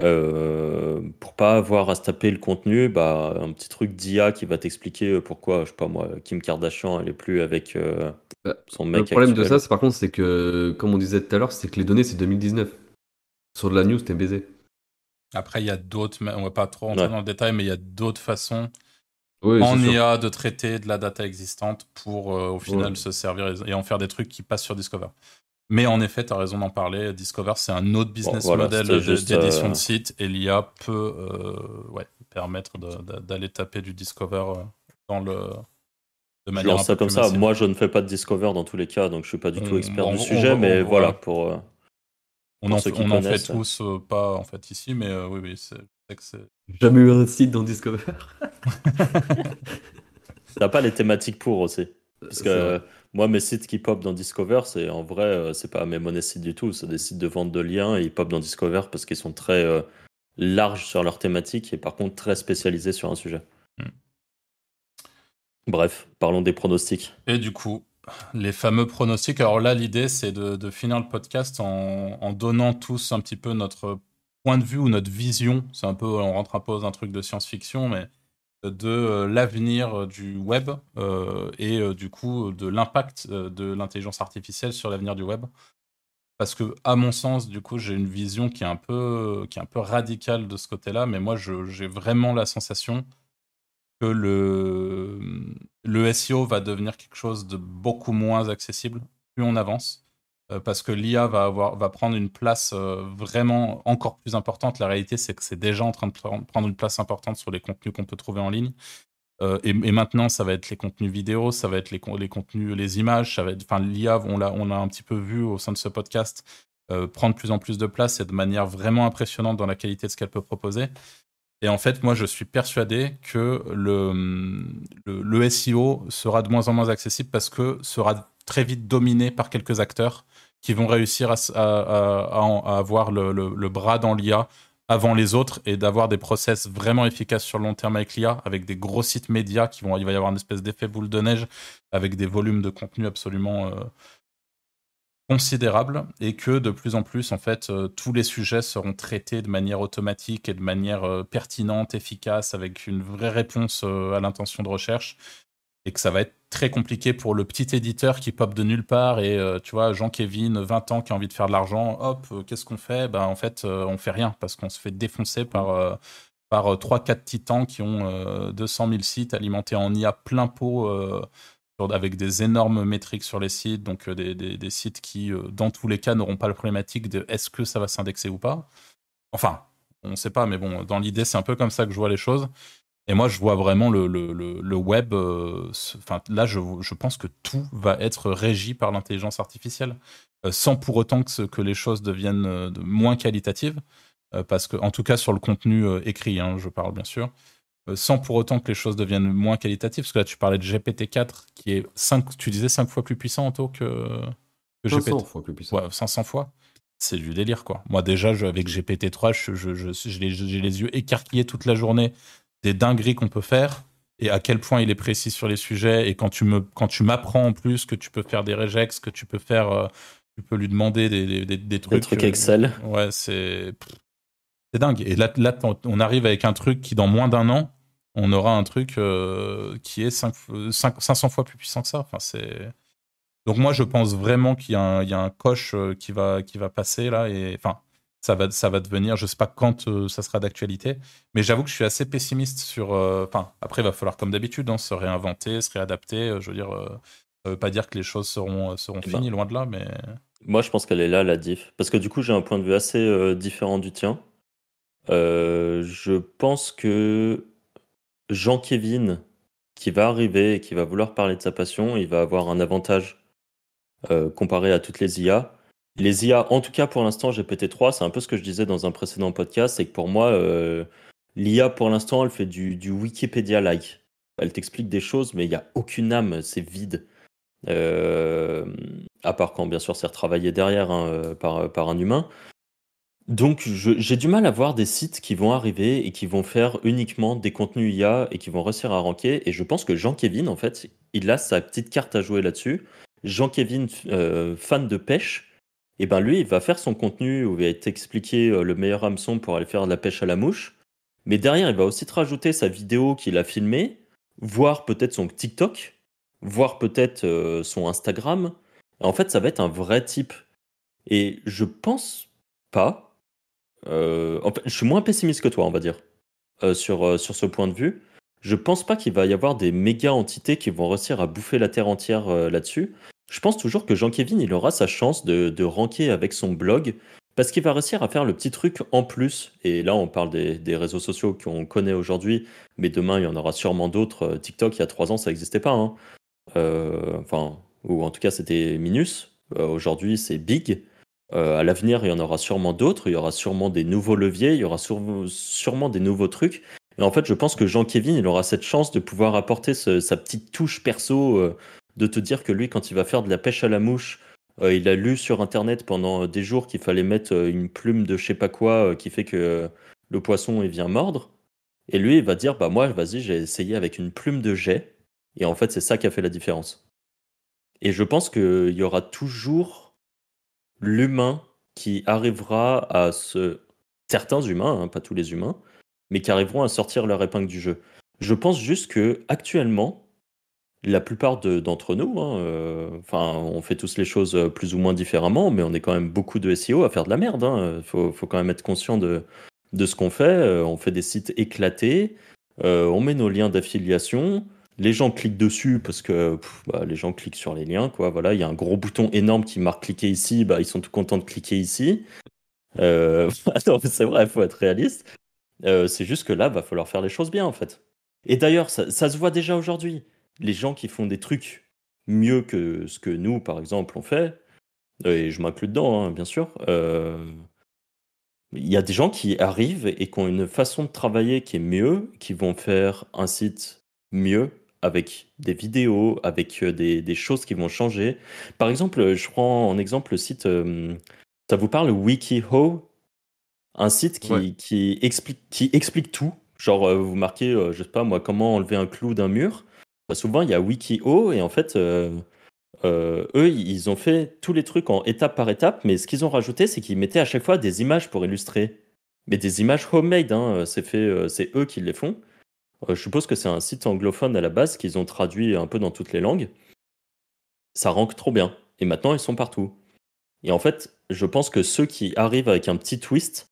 Euh, pour pas avoir à se taper le contenu, bah, un petit truc d'IA qui va t'expliquer euh, pourquoi, je sais pas moi, Kim Kardashian, elle est plus avec euh, bah, son mec. Le problème de ça, c'est par contre, c'est que, comme on disait tout à l'heure, c'est que les données, c'est 2019. Sur de la news, t'es baisé. Après, il y a d'autres, on va pas trop rentrer dans le détail, mais il y a d'autres façons en IA de traiter de la data existante pour au final se servir et en faire des trucs qui passent sur Discover. Mais en effet, tu as raison d'en parler. Discover, c'est un autre business model d'édition de euh, site et l'IA peut euh, ouais, permettre d'aller taper du Discover euh, dans le. De manière je lance ça comme ça. Moi, je ne fais pas de Discover dans tous les cas, donc je suis pas du tout expert du sujet, mais voilà pour. on en, on en fait tous pas en fait ici, mais oui, oui, c'est Jamais eu un site dans Discover. T'as pas les thématiques pour aussi. Parce que moi, mes sites qui pop dans Discover, c'est en vrai, euh, c'est pas mes monnaies sites du tout. C'est des sites de vente de liens et ils pop dans Discover parce qu'ils sont très euh, larges sur leur thématique et par contre très spécialisés sur un sujet. Hmm. Bref, parlons des pronostics. Et du coup, les fameux pronostics. Alors là, l'idée, c'est de, finir le podcast en, en, donnant tous un petit peu notre point de vue ou notre vision. C'est un peu, on rentre un peu dans un truc de science-fiction, mais de euh, l'avenir euh, du web euh, et du coup de l'impact de l'intelligence artificielle sur l'avenir du web. Parce que, à mon sens, du coup, j'ai une vision qui est un peu, radicale de ce côté-là, mais moi, j'ai vraiment la sensation que le, le SEO va devenir quelque chose de beaucoup moins accessible plus on avance. Euh, parce que l'IA va, va prendre une place euh, vraiment encore plus importante. La réalité, c'est que c'est déjà en train de prendre une place importante sur les contenus qu'on peut trouver en ligne. Euh, et, maintenant, ça va être les contenus vidéo, ça va être les, contenus, les images, enfin, l'IA, on l'a, on a un petit peu vu au sein de ce podcast, prendre de plus en plus de place et de manière vraiment impressionnante dans la qualité de ce qu'elle peut proposer. Et en fait, moi, je suis persuadé que le, le, le, SEO sera de moins en moins accessible parce que sera très vite dominé par quelques acteurs qui vont réussir à, avoir le, bras dans l'IA avant les autres et d'avoir des process vraiment efficaces sur le long terme avec l'IA, avec des gros sites médias qui vont, il va y avoir une espèce d'effet boule de neige avec des volumes de contenu absolument euh, considérables et que de plus en plus, en fait, euh, tous les sujets seront traités de manière automatique et de manière euh, pertinente, efficace, avec une vraie réponse à l'intention de recherche et que ça va être très compliqué pour le petit éditeur qui pop de nulle part et euh, tu vois Jean-Kévin 20 ans qui a envie de faire de l'argent hop euh, qu'est-ce qu'on fait? Ben en fait euh, on fait rien parce qu'on se fait défoncer par par 3 4 titans qui ont 200 000 sites alimentés en IA plein pot avec des énormes métriques sur les sites donc des, des, des, sites qui dans tous les cas n'auront pas la problématique de est-ce que ça va s'indexer ou pas. Enfin on ne sait pas mais bon dans l'idée c'est un peu comme ça que je vois les choses et moi, je vois vraiment le, le, le, web. Euh, enfin, là, je, je, pense que tout va être régi par l'intelligence artificielle, euh, sans pour autant que, que, les choses deviennent euh, moins qualitatives, parce que, en tout cas, sur le contenu écrit, hein, je parle bien sûr, sans pour autant que les choses deviennent moins qualitatives. Parce que là, tu parlais de GPT-4, qui est 5, tu disais 5 fois plus puissant, en que, que 500 GPT. fois plus puissant. Ouais, 500 fois. C'est du délire, quoi. Moi, déjà, je, avec GPT-3, j'ai je, je, je, les, les yeux écarquillés toute la journée des dingueries qu'on peut faire et à quel point il est précis sur les sujets. Et quand tu me, quand tu m'apprends en plus que tu peux faire des regex, que tu peux faire, euh, tu peux lui demander des, des, des, trucs. Des trucs Excel. Euh, ouais, c'est, c'est dingue. Et là, là, on arrive avec un truc qui, dans moins d'un an, on aura un truc euh, qui est 5, 500 fois plus puissant que ça. Enfin, c'est. Donc moi, je pense vraiment qu'il y a un, il y a un coche qui va, qui va passer là. Et enfin, ça va, ça va devenir, je sais pas quand euh, ça sera d'actualité, mais j'avoue que je suis assez pessimiste sur. Euh, enfin, après, il va falloir, comme d'habitude, hein, se réinventer, se réadapter. Euh, je veux dire, ça veut pas dire que les choses seront, seront eh ben, finies, loin de là, mais. Moi, je pense qu'elle est là, la diff. Parce que du coup, j'ai un point de vue assez différent du tien. je pense que Jean-Kévin, qui va arriver et qui va vouloir parler de sa passion, il va avoir un avantage comparé à toutes les IA les IA, en tout cas pour l'instant, GPT-3, c'est un peu ce que je disais dans un précédent podcast, c'est que pour moi, euh, l'IA pour l'instant, elle fait du, Wikipédia-like. Elle t'explique des choses, mais il n'y a aucune âme, c'est vide. Euh, à part quand, bien sûr, c'est retravaillé derrière hein, euh, par un humain. Donc, j'ai du mal à voir des sites qui vont arriver et qui vont faire uniquement des contenus IA et qui vont réussir à ranker. Et je pense que Jean-Kévin, en fait, il a sa petite carte à jouer là-dessus. Jean-Kévin, fan de pêche, et ben lui, il va faire son contenu où il va t'expliquer euh, le meilleur hameçon pour aller faire de la pêche à la mouche. Mais derrière, il va aussi te rajouter sa vidéo qu'il a filmée, voir peut-être son TikTok, voir peut-être euh, son Instagram. En fait, ça va être un vrai type. Et je pense pas. Euh, je suis moins pessimiste que toi, on va dire, sur, sur ce point de vue. Je pense pas qu'il va y avoir des méga entités qui vont réussir à bouffer la terre entière là-dessus. Je pense toujours que Jean-Kévin, il aura sa chance de, de ranker avec son blog parce qu'il va réussir à faire le petit truc en plus. Et là, on parle des, réseaux sociaux qu'on connaît aujourd'hui, mais demain, il y en aura sûrement d'autres. Euh, TikTok, il y a trois ans, ça n'existait pas. Hein. Euh, enfin, ou en tout cas, c'était Minus. Euh, aujourd'hui, c'est Big. à l'avenir, il y en aura sûrement d'autres. Il y aura sûrement des nouveaux leviers. Il y aura sûrement des nouveaux trucs. Et en fait, je pense que Jean-Kévin, il aura cette chance de pouvoir apporter sa petite touche perso de te dire que lui, quand il va faire de la pêche à la mouche, euh, il a lu sur internet pendant des jours qu'il fallait mettre euh, une plume de je sais pas quoi euh, qui fait que le poisson il vient mordre. Et lui, il va dire bah moi, vas-y, j'ai essayé avec une plume de jet. Et en fait, c'est ça qui a fait la différence. Et je pense qu'il y aura toujours l'humain qui arrivera à se. Certains humains, hein, pas tous les humains, mais qui arriveront à sortir leur épingle du jeu. Je pense juste que actuellement, la plupart d'entre nous, hein, euh, on fait tous les choses euh, plus ou moins différemment, mais on est quand même beaucoup de SEO à faire de la merde. Il hein. faut, quand même être conscient de, ce qu'on fait. Euh, on fait des sites éclatés, on met nos liens d'affiliation, les gens cliquent dessus parce que bah, les gens cliquent sur les liens. Voilà, il y a un gros bouton énorme qui marque cliquer ici, bah, ils sont tout contents de cliquer ici. C'est vrai, il faut être réaliste. C'est juste que là, va falloir faire les choses bien, en fait. Et d'ailleurs, ça, se voit déjà aujourd'hui. Les gens qui font des trucs mieux que ce que nous, par exemple, on fait, et je m'inclus dedans, hein, bien sûr, euh, il y a des gens qui arrivent et qui ont une façon de travailler qui est mieux, qui vont faire un site mieux, avec des vidéos, avec euh, des, choses qui vont changer. Par exemple, je prends en exemple le site, euh, ça vous parle WikiHow? Un site qui, qui, explique, qui explique tout. Genre, vous marquez, je sais pas moi, comment enlever un clou d'un mur. Bah, souvent, il y a WikiHow et en fait, eux, ils ont fait tous les trucs en étape par étape, mais ce qu'ils ont rajouté, c'est qu'ils mettaient à chaque fois des images pour illustrer. Mais des images homemade, hein, c'est fait, c'est eux qui les font. Euh, je suppose que c'est un site anglophone à la base qu'ils ont traduit un peu dans toutes les langues. Ça rank trop bien. Et maintenant, ils sont partout. Et en fait, je pense que ceux qui arrivent avec un petit twist,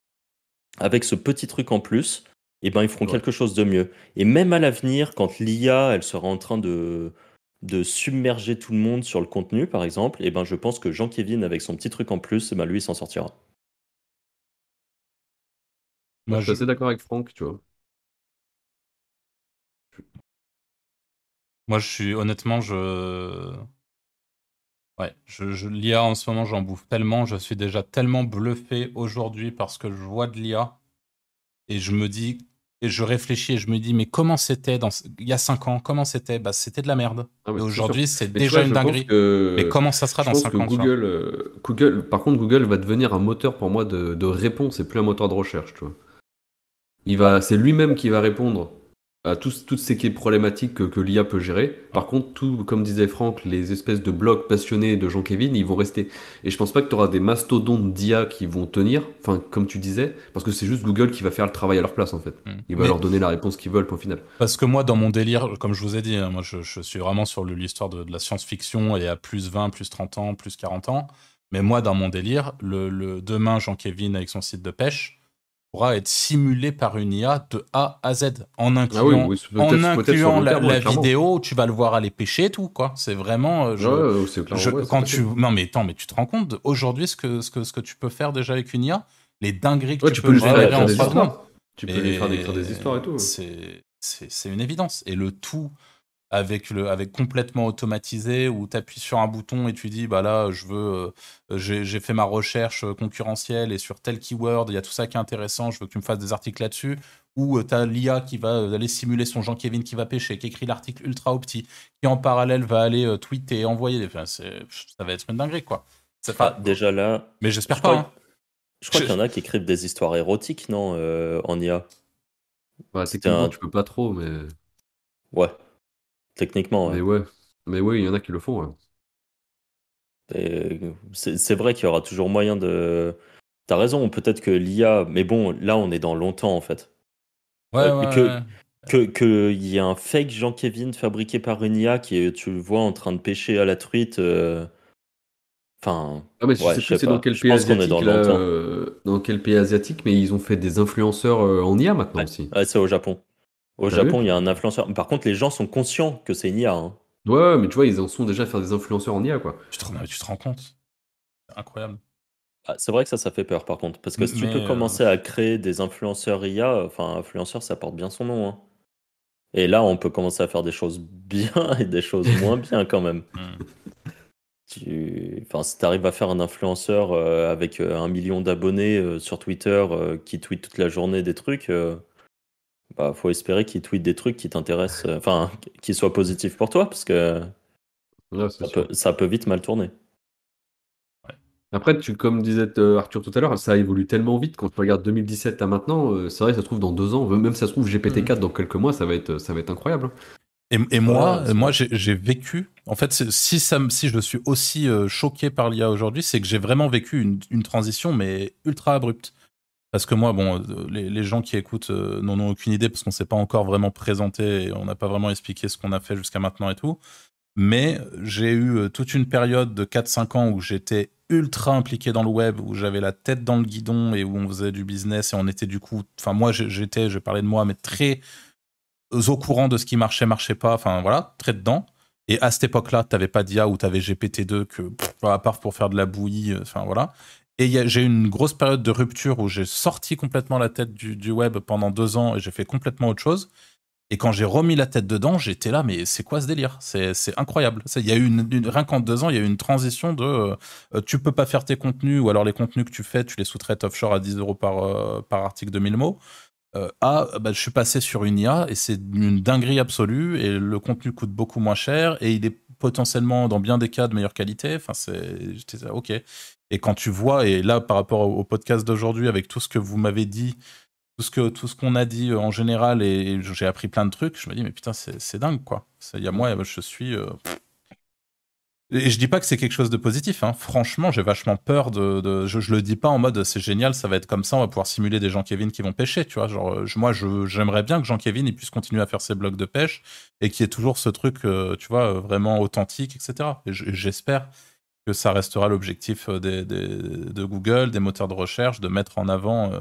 avec ce petit truc en plus, eh ben, ils feront quelque chose de mieux. Et même à l'avenir, quand l'IA, elle sera en train de, de submerger tout le monde sur le contenu, par exemple, eh ben, je pense que Jean-Kévin, avec son petit truc en plus, eh ben, lui, il s'en sortira. Moi, je suis assez d'accord avec Franck, tu vois. Moi, je suis honnêtement, je. Ouais, je, je l'IA en ce moment, j'en bouffe tellement. Je suis déjà tellement bluffé aujourd'hui parce que je vois de l'IA et je me dis, et je réfléchis et je me dis, mais comment c'était dans... il y a 5 ans Comment c'était? Bah, C'était de la merde. Ah, et aujourd'hui, c'est déjà une dinguerie. Mais comment ça sera dans 5 ans Google, euh, Google, Par contre, Google va devenir un moteur pour moi de, de réponse et plus un moteur de recherche. Tu vois. Il va, c'est lui-même qui va répondre à toutes ces problématiques que, que l'IA peut gérer. Par contre, tout, comme disait Franck, les espèces de blogs passionnés de Jean-Kévin, ils vont rester. Et je pense pas que tu auras des mastodontes d'IA qui vont tenir, enfin, comme tu disais, parce que c'est juste Google qui va faire le travail à leur place, en fait. Mm. Il va leur donner la réponse qu'ils veulent, au final. Parce que moi, dans mon délire, comme je vous ai dit, hein, moi, je, suis vraiment sur l'histoire de, de, la science-fiction et à plus 20, plus 30 ans, plus 40 ans. Mais moi, dans mon délire, le, le demain, Jean-Kévin, avec son site de pêche, pourra être simulé par une IA de A à Z en ah incluant, en incluant la, vidéo tu vas le voir aller pêcher et tout quoi. C'est vraiment euh, je, quand tu non mais attends mais tu te rends compte aujourd'hui ce que, ce que ce que tu peux faire déjà avec une IA les dingueries que tu, peux, lui faire en histoires. tu peux lui faire écrire des histoires et tout. c'est c'est une évidence. Et le tout avec le avec complètement automatisé où tu appuies sur un bouton et tu dis bah là je veux euh, j'ai fait ma recherche euh, concurrentielle et sur tel keyword il y a tout ça qui est intéressant je veux que tu me fasses des articles là-dessus. Ou euh, tu as l'IA qui va aller simuler son Jean Kevin qui va pêcher qui écrit l'article ultra opti qui en parallèle va aller tweeter envoyer. Enfin, ça va être une dinguerie quoi. Ah, déjà là mais j'espère pas hein. je crois qu'il y en a qui écrivent des histoires érotiques non en IA bah, c'est un... tu peux pas trop mais ouais Techniquement. Mais ouais, mais ouais, il y en a qui le font. C'est vrai qu'il y aura toujours moyen de. T'as raison, peut-être que l'IA, mais bon, là on est dans longtemps en fait. Ouais, euh, que, que, y a un fake Jean Kevin fabriqué par une IA qui est, tu le vois en train de pêcher à la truite. Euh, enfin. Ah, mais je sais dans quel pays asiatique. Dans, euh, dans, quel pays asiatique, mais ils ont fait des influenceurs en IA maintenant aussi. c'est au Japon. Au Japon, il y a un influenceur. Par contre, les gens sont conscients que c'est une IA. Hein. Ouais, mais tu vois, ils en sont déjà à faire des influenceurs en IA, quoi. Tu te, tu te rends compte C'est incroyable. Ah, c'est vrai que ça, ça fait peur, par contre. Parce que si tu peux commencer à créer des influenceurs IA, enfin, influenceur, ça porte bien son nom. Hein. Et là, on peut commencer à faire des choses bien et des choses moins bien, quand même. Hmm. Tu... Enfin, si tu arrives à faire un influenceur euh, avec euh, un million d'abonnés euh, sur Twitter qui tweet toute la journée des trucs, bah, faut espérer qu'il tweet des trucs qui t'intéressent, euh, enfin, qui soient positifs pour toi, parce que ça, peut, vite mal tourner. Après, tu, comme disait euh, Arthur tout à l'heure, ça évolue tellement vite quand tu regardes 2017 à maintenant. Euh, c'est vrai, ça se trouve dans deux ans, même ça se trouve GPT-4 mm. dans quelques mois, ça va être, ça va être incroyable. Hein. Et, moi, moi j'ai vécu. En fait, si, ça, si je suis aussi choqué par l'IA aujourd'hui, c'est que j'ai vraiment vécu une, une, transition, mais ultra abrupte. Parce que moi, bon, euh, les, gens qui écoutent euh, n'en ont aucune idée parce qu'on ne s'est pas encore vraiment présenté et on n'a pas vraiment expliqué ce qu'on a fait jusqu'à maintenant et tout. Mais j'ai eu euh, toute une période de 4-5 ans où j'étais ultra impliqué dans le web, où j'avais la tête dans le guidon et où on faisait du business et on était du coup, enfin moi j'étais, je parlais de moi, mais très au courant de ce qui marchait, marchait pas, enfin voilà, très dedans. Et à cette époque-là, tu n'avais pas d'IA ou tu avais GPT-2 que, à part pour faire de la bouillie, enfin voilà. Et j'ai eu une grosse période de rupture où j'ai sorti complètement la tête du, web pendant deux ans et j'ai fait complètement autre chose. Et quand j'ai remis la tête dedans, j'étais là, mais c'est quoi ce délire? C'est incroyable. Il y a eu rien qu'en deux ans, il y a eu une transition de euh, euh, tu peux pas faire tes contenus ou alors les contenus que tu fais, tu les sous-traites offshore à 10 euros par, par article de 1000 mots. Euh, à bah, je suis passé sur une IA et c'est une dinguerie absolue et le contenu coûte beaucoup moins cher et il est potentiellement dans bien des cas de meilleure qualité. Enfin, c'est ok. Et quand tu vois et là par rapport au, podcast d'aujourd'hui avec tout ce que vous m'avez dit, tout ce qu'on a dit euh, en général et, j'ai appris plein de trucs, je me dis mais putain c'est dingue quoi. Il y a moi je suis euh, et je dis pas que c'est quelque chose de positif. Hein. Franchement, j'ai vachement peur de. Je, je, le dis pas en mode c'est génial, ça va être comme ça, on va pouvoir simuler des Jean-Kévin qui vont pêcher. Tu vois, genre euh, moi, j'aimerais bien que Jean-Kévin il puisse continuer à faire ses blogs de pêche et qu'il y ait toujours ce truc, euh, tu vois, vraiment authentique, etc. Et j'espère que ça restera l'objectif des, de Google, des moteurs de recherche, de mettre en avant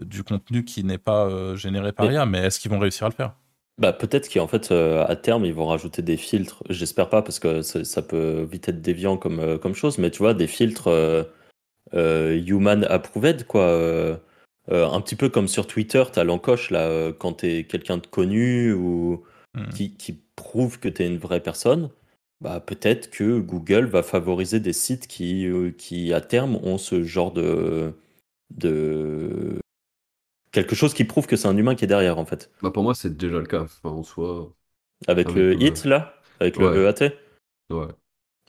du contenu qui n'est pas généré par IA. Mais est-ce qu'ils vont réussir à le faire? Bah, peut-être qu'en fait, euh, à terme, ils vont rajouter des filtres. J'espère pas parce que ça, peut vite être déviant comme, euh, comme chose, mais tu vois, des filtres euh, human approved, quoi. un petit peu comme sur Twitter, tu as l'encoche là, quand tu es quelqu'un de connu ou hmm. qui, qui prouve que tu es une vraie personne. Bah, peut-être que Google va favoriser des sites qui, qui à terme ont ce genre de, de, quelque chose qui prouve que c'est un humain qui est derrière, en fait. Bah pour moi, c'est déjà le cas, en soi. Avec, le hit, là Avec le EAT Ouais.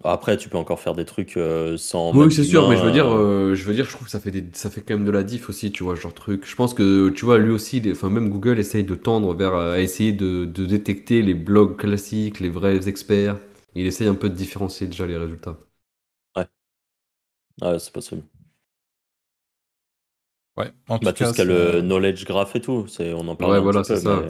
Après, tu peux encore faire des trucs euh, sans. Oui, c'est sûr, mais je veux dire, euh, euh, je veux dire, je trouve que ça fait des, ça fait quand même de la diff aussi, tu vois, genre truc. Je pense que, tu vois, lui aussi, enfin même Google essaye de tendre vers à essayer de, de, détecter les blogs classiques, les vrais experts. Il essaye un peu de différencier déjà les résultats. Ouais. Ouais, c'est possible. Ouais, en tout, bah, cas, tout le knowledge graph et tout, on en parle ouais, voilà, c'est ça.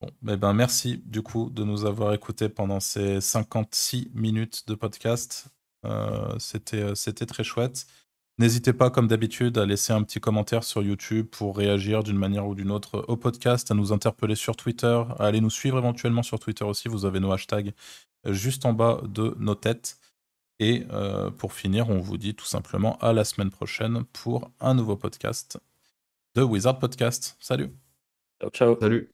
Bon, eh ben merci du coup de nous avoir écoutés pendant ces 56 minutes de podcast. Euh, c'était, euh, c'était très chouette. N'hésitez pas, comme d'habitude, à laisser un petit commentaire sur YouTube pour réagir d'une manière ou d'une autre au podcast, à nous interpeller sur Twitter, à aller nous suivre éventuellement sur Twitter aussi. Vous avez nos hashtags euh, juste en bas de nos têtes. Et euh, pour finir, on vous dit tout simplement à la semaine prochaine pour un nouveau podcast de Wizard Podcast. Salut. Ciao, ciao. Salut.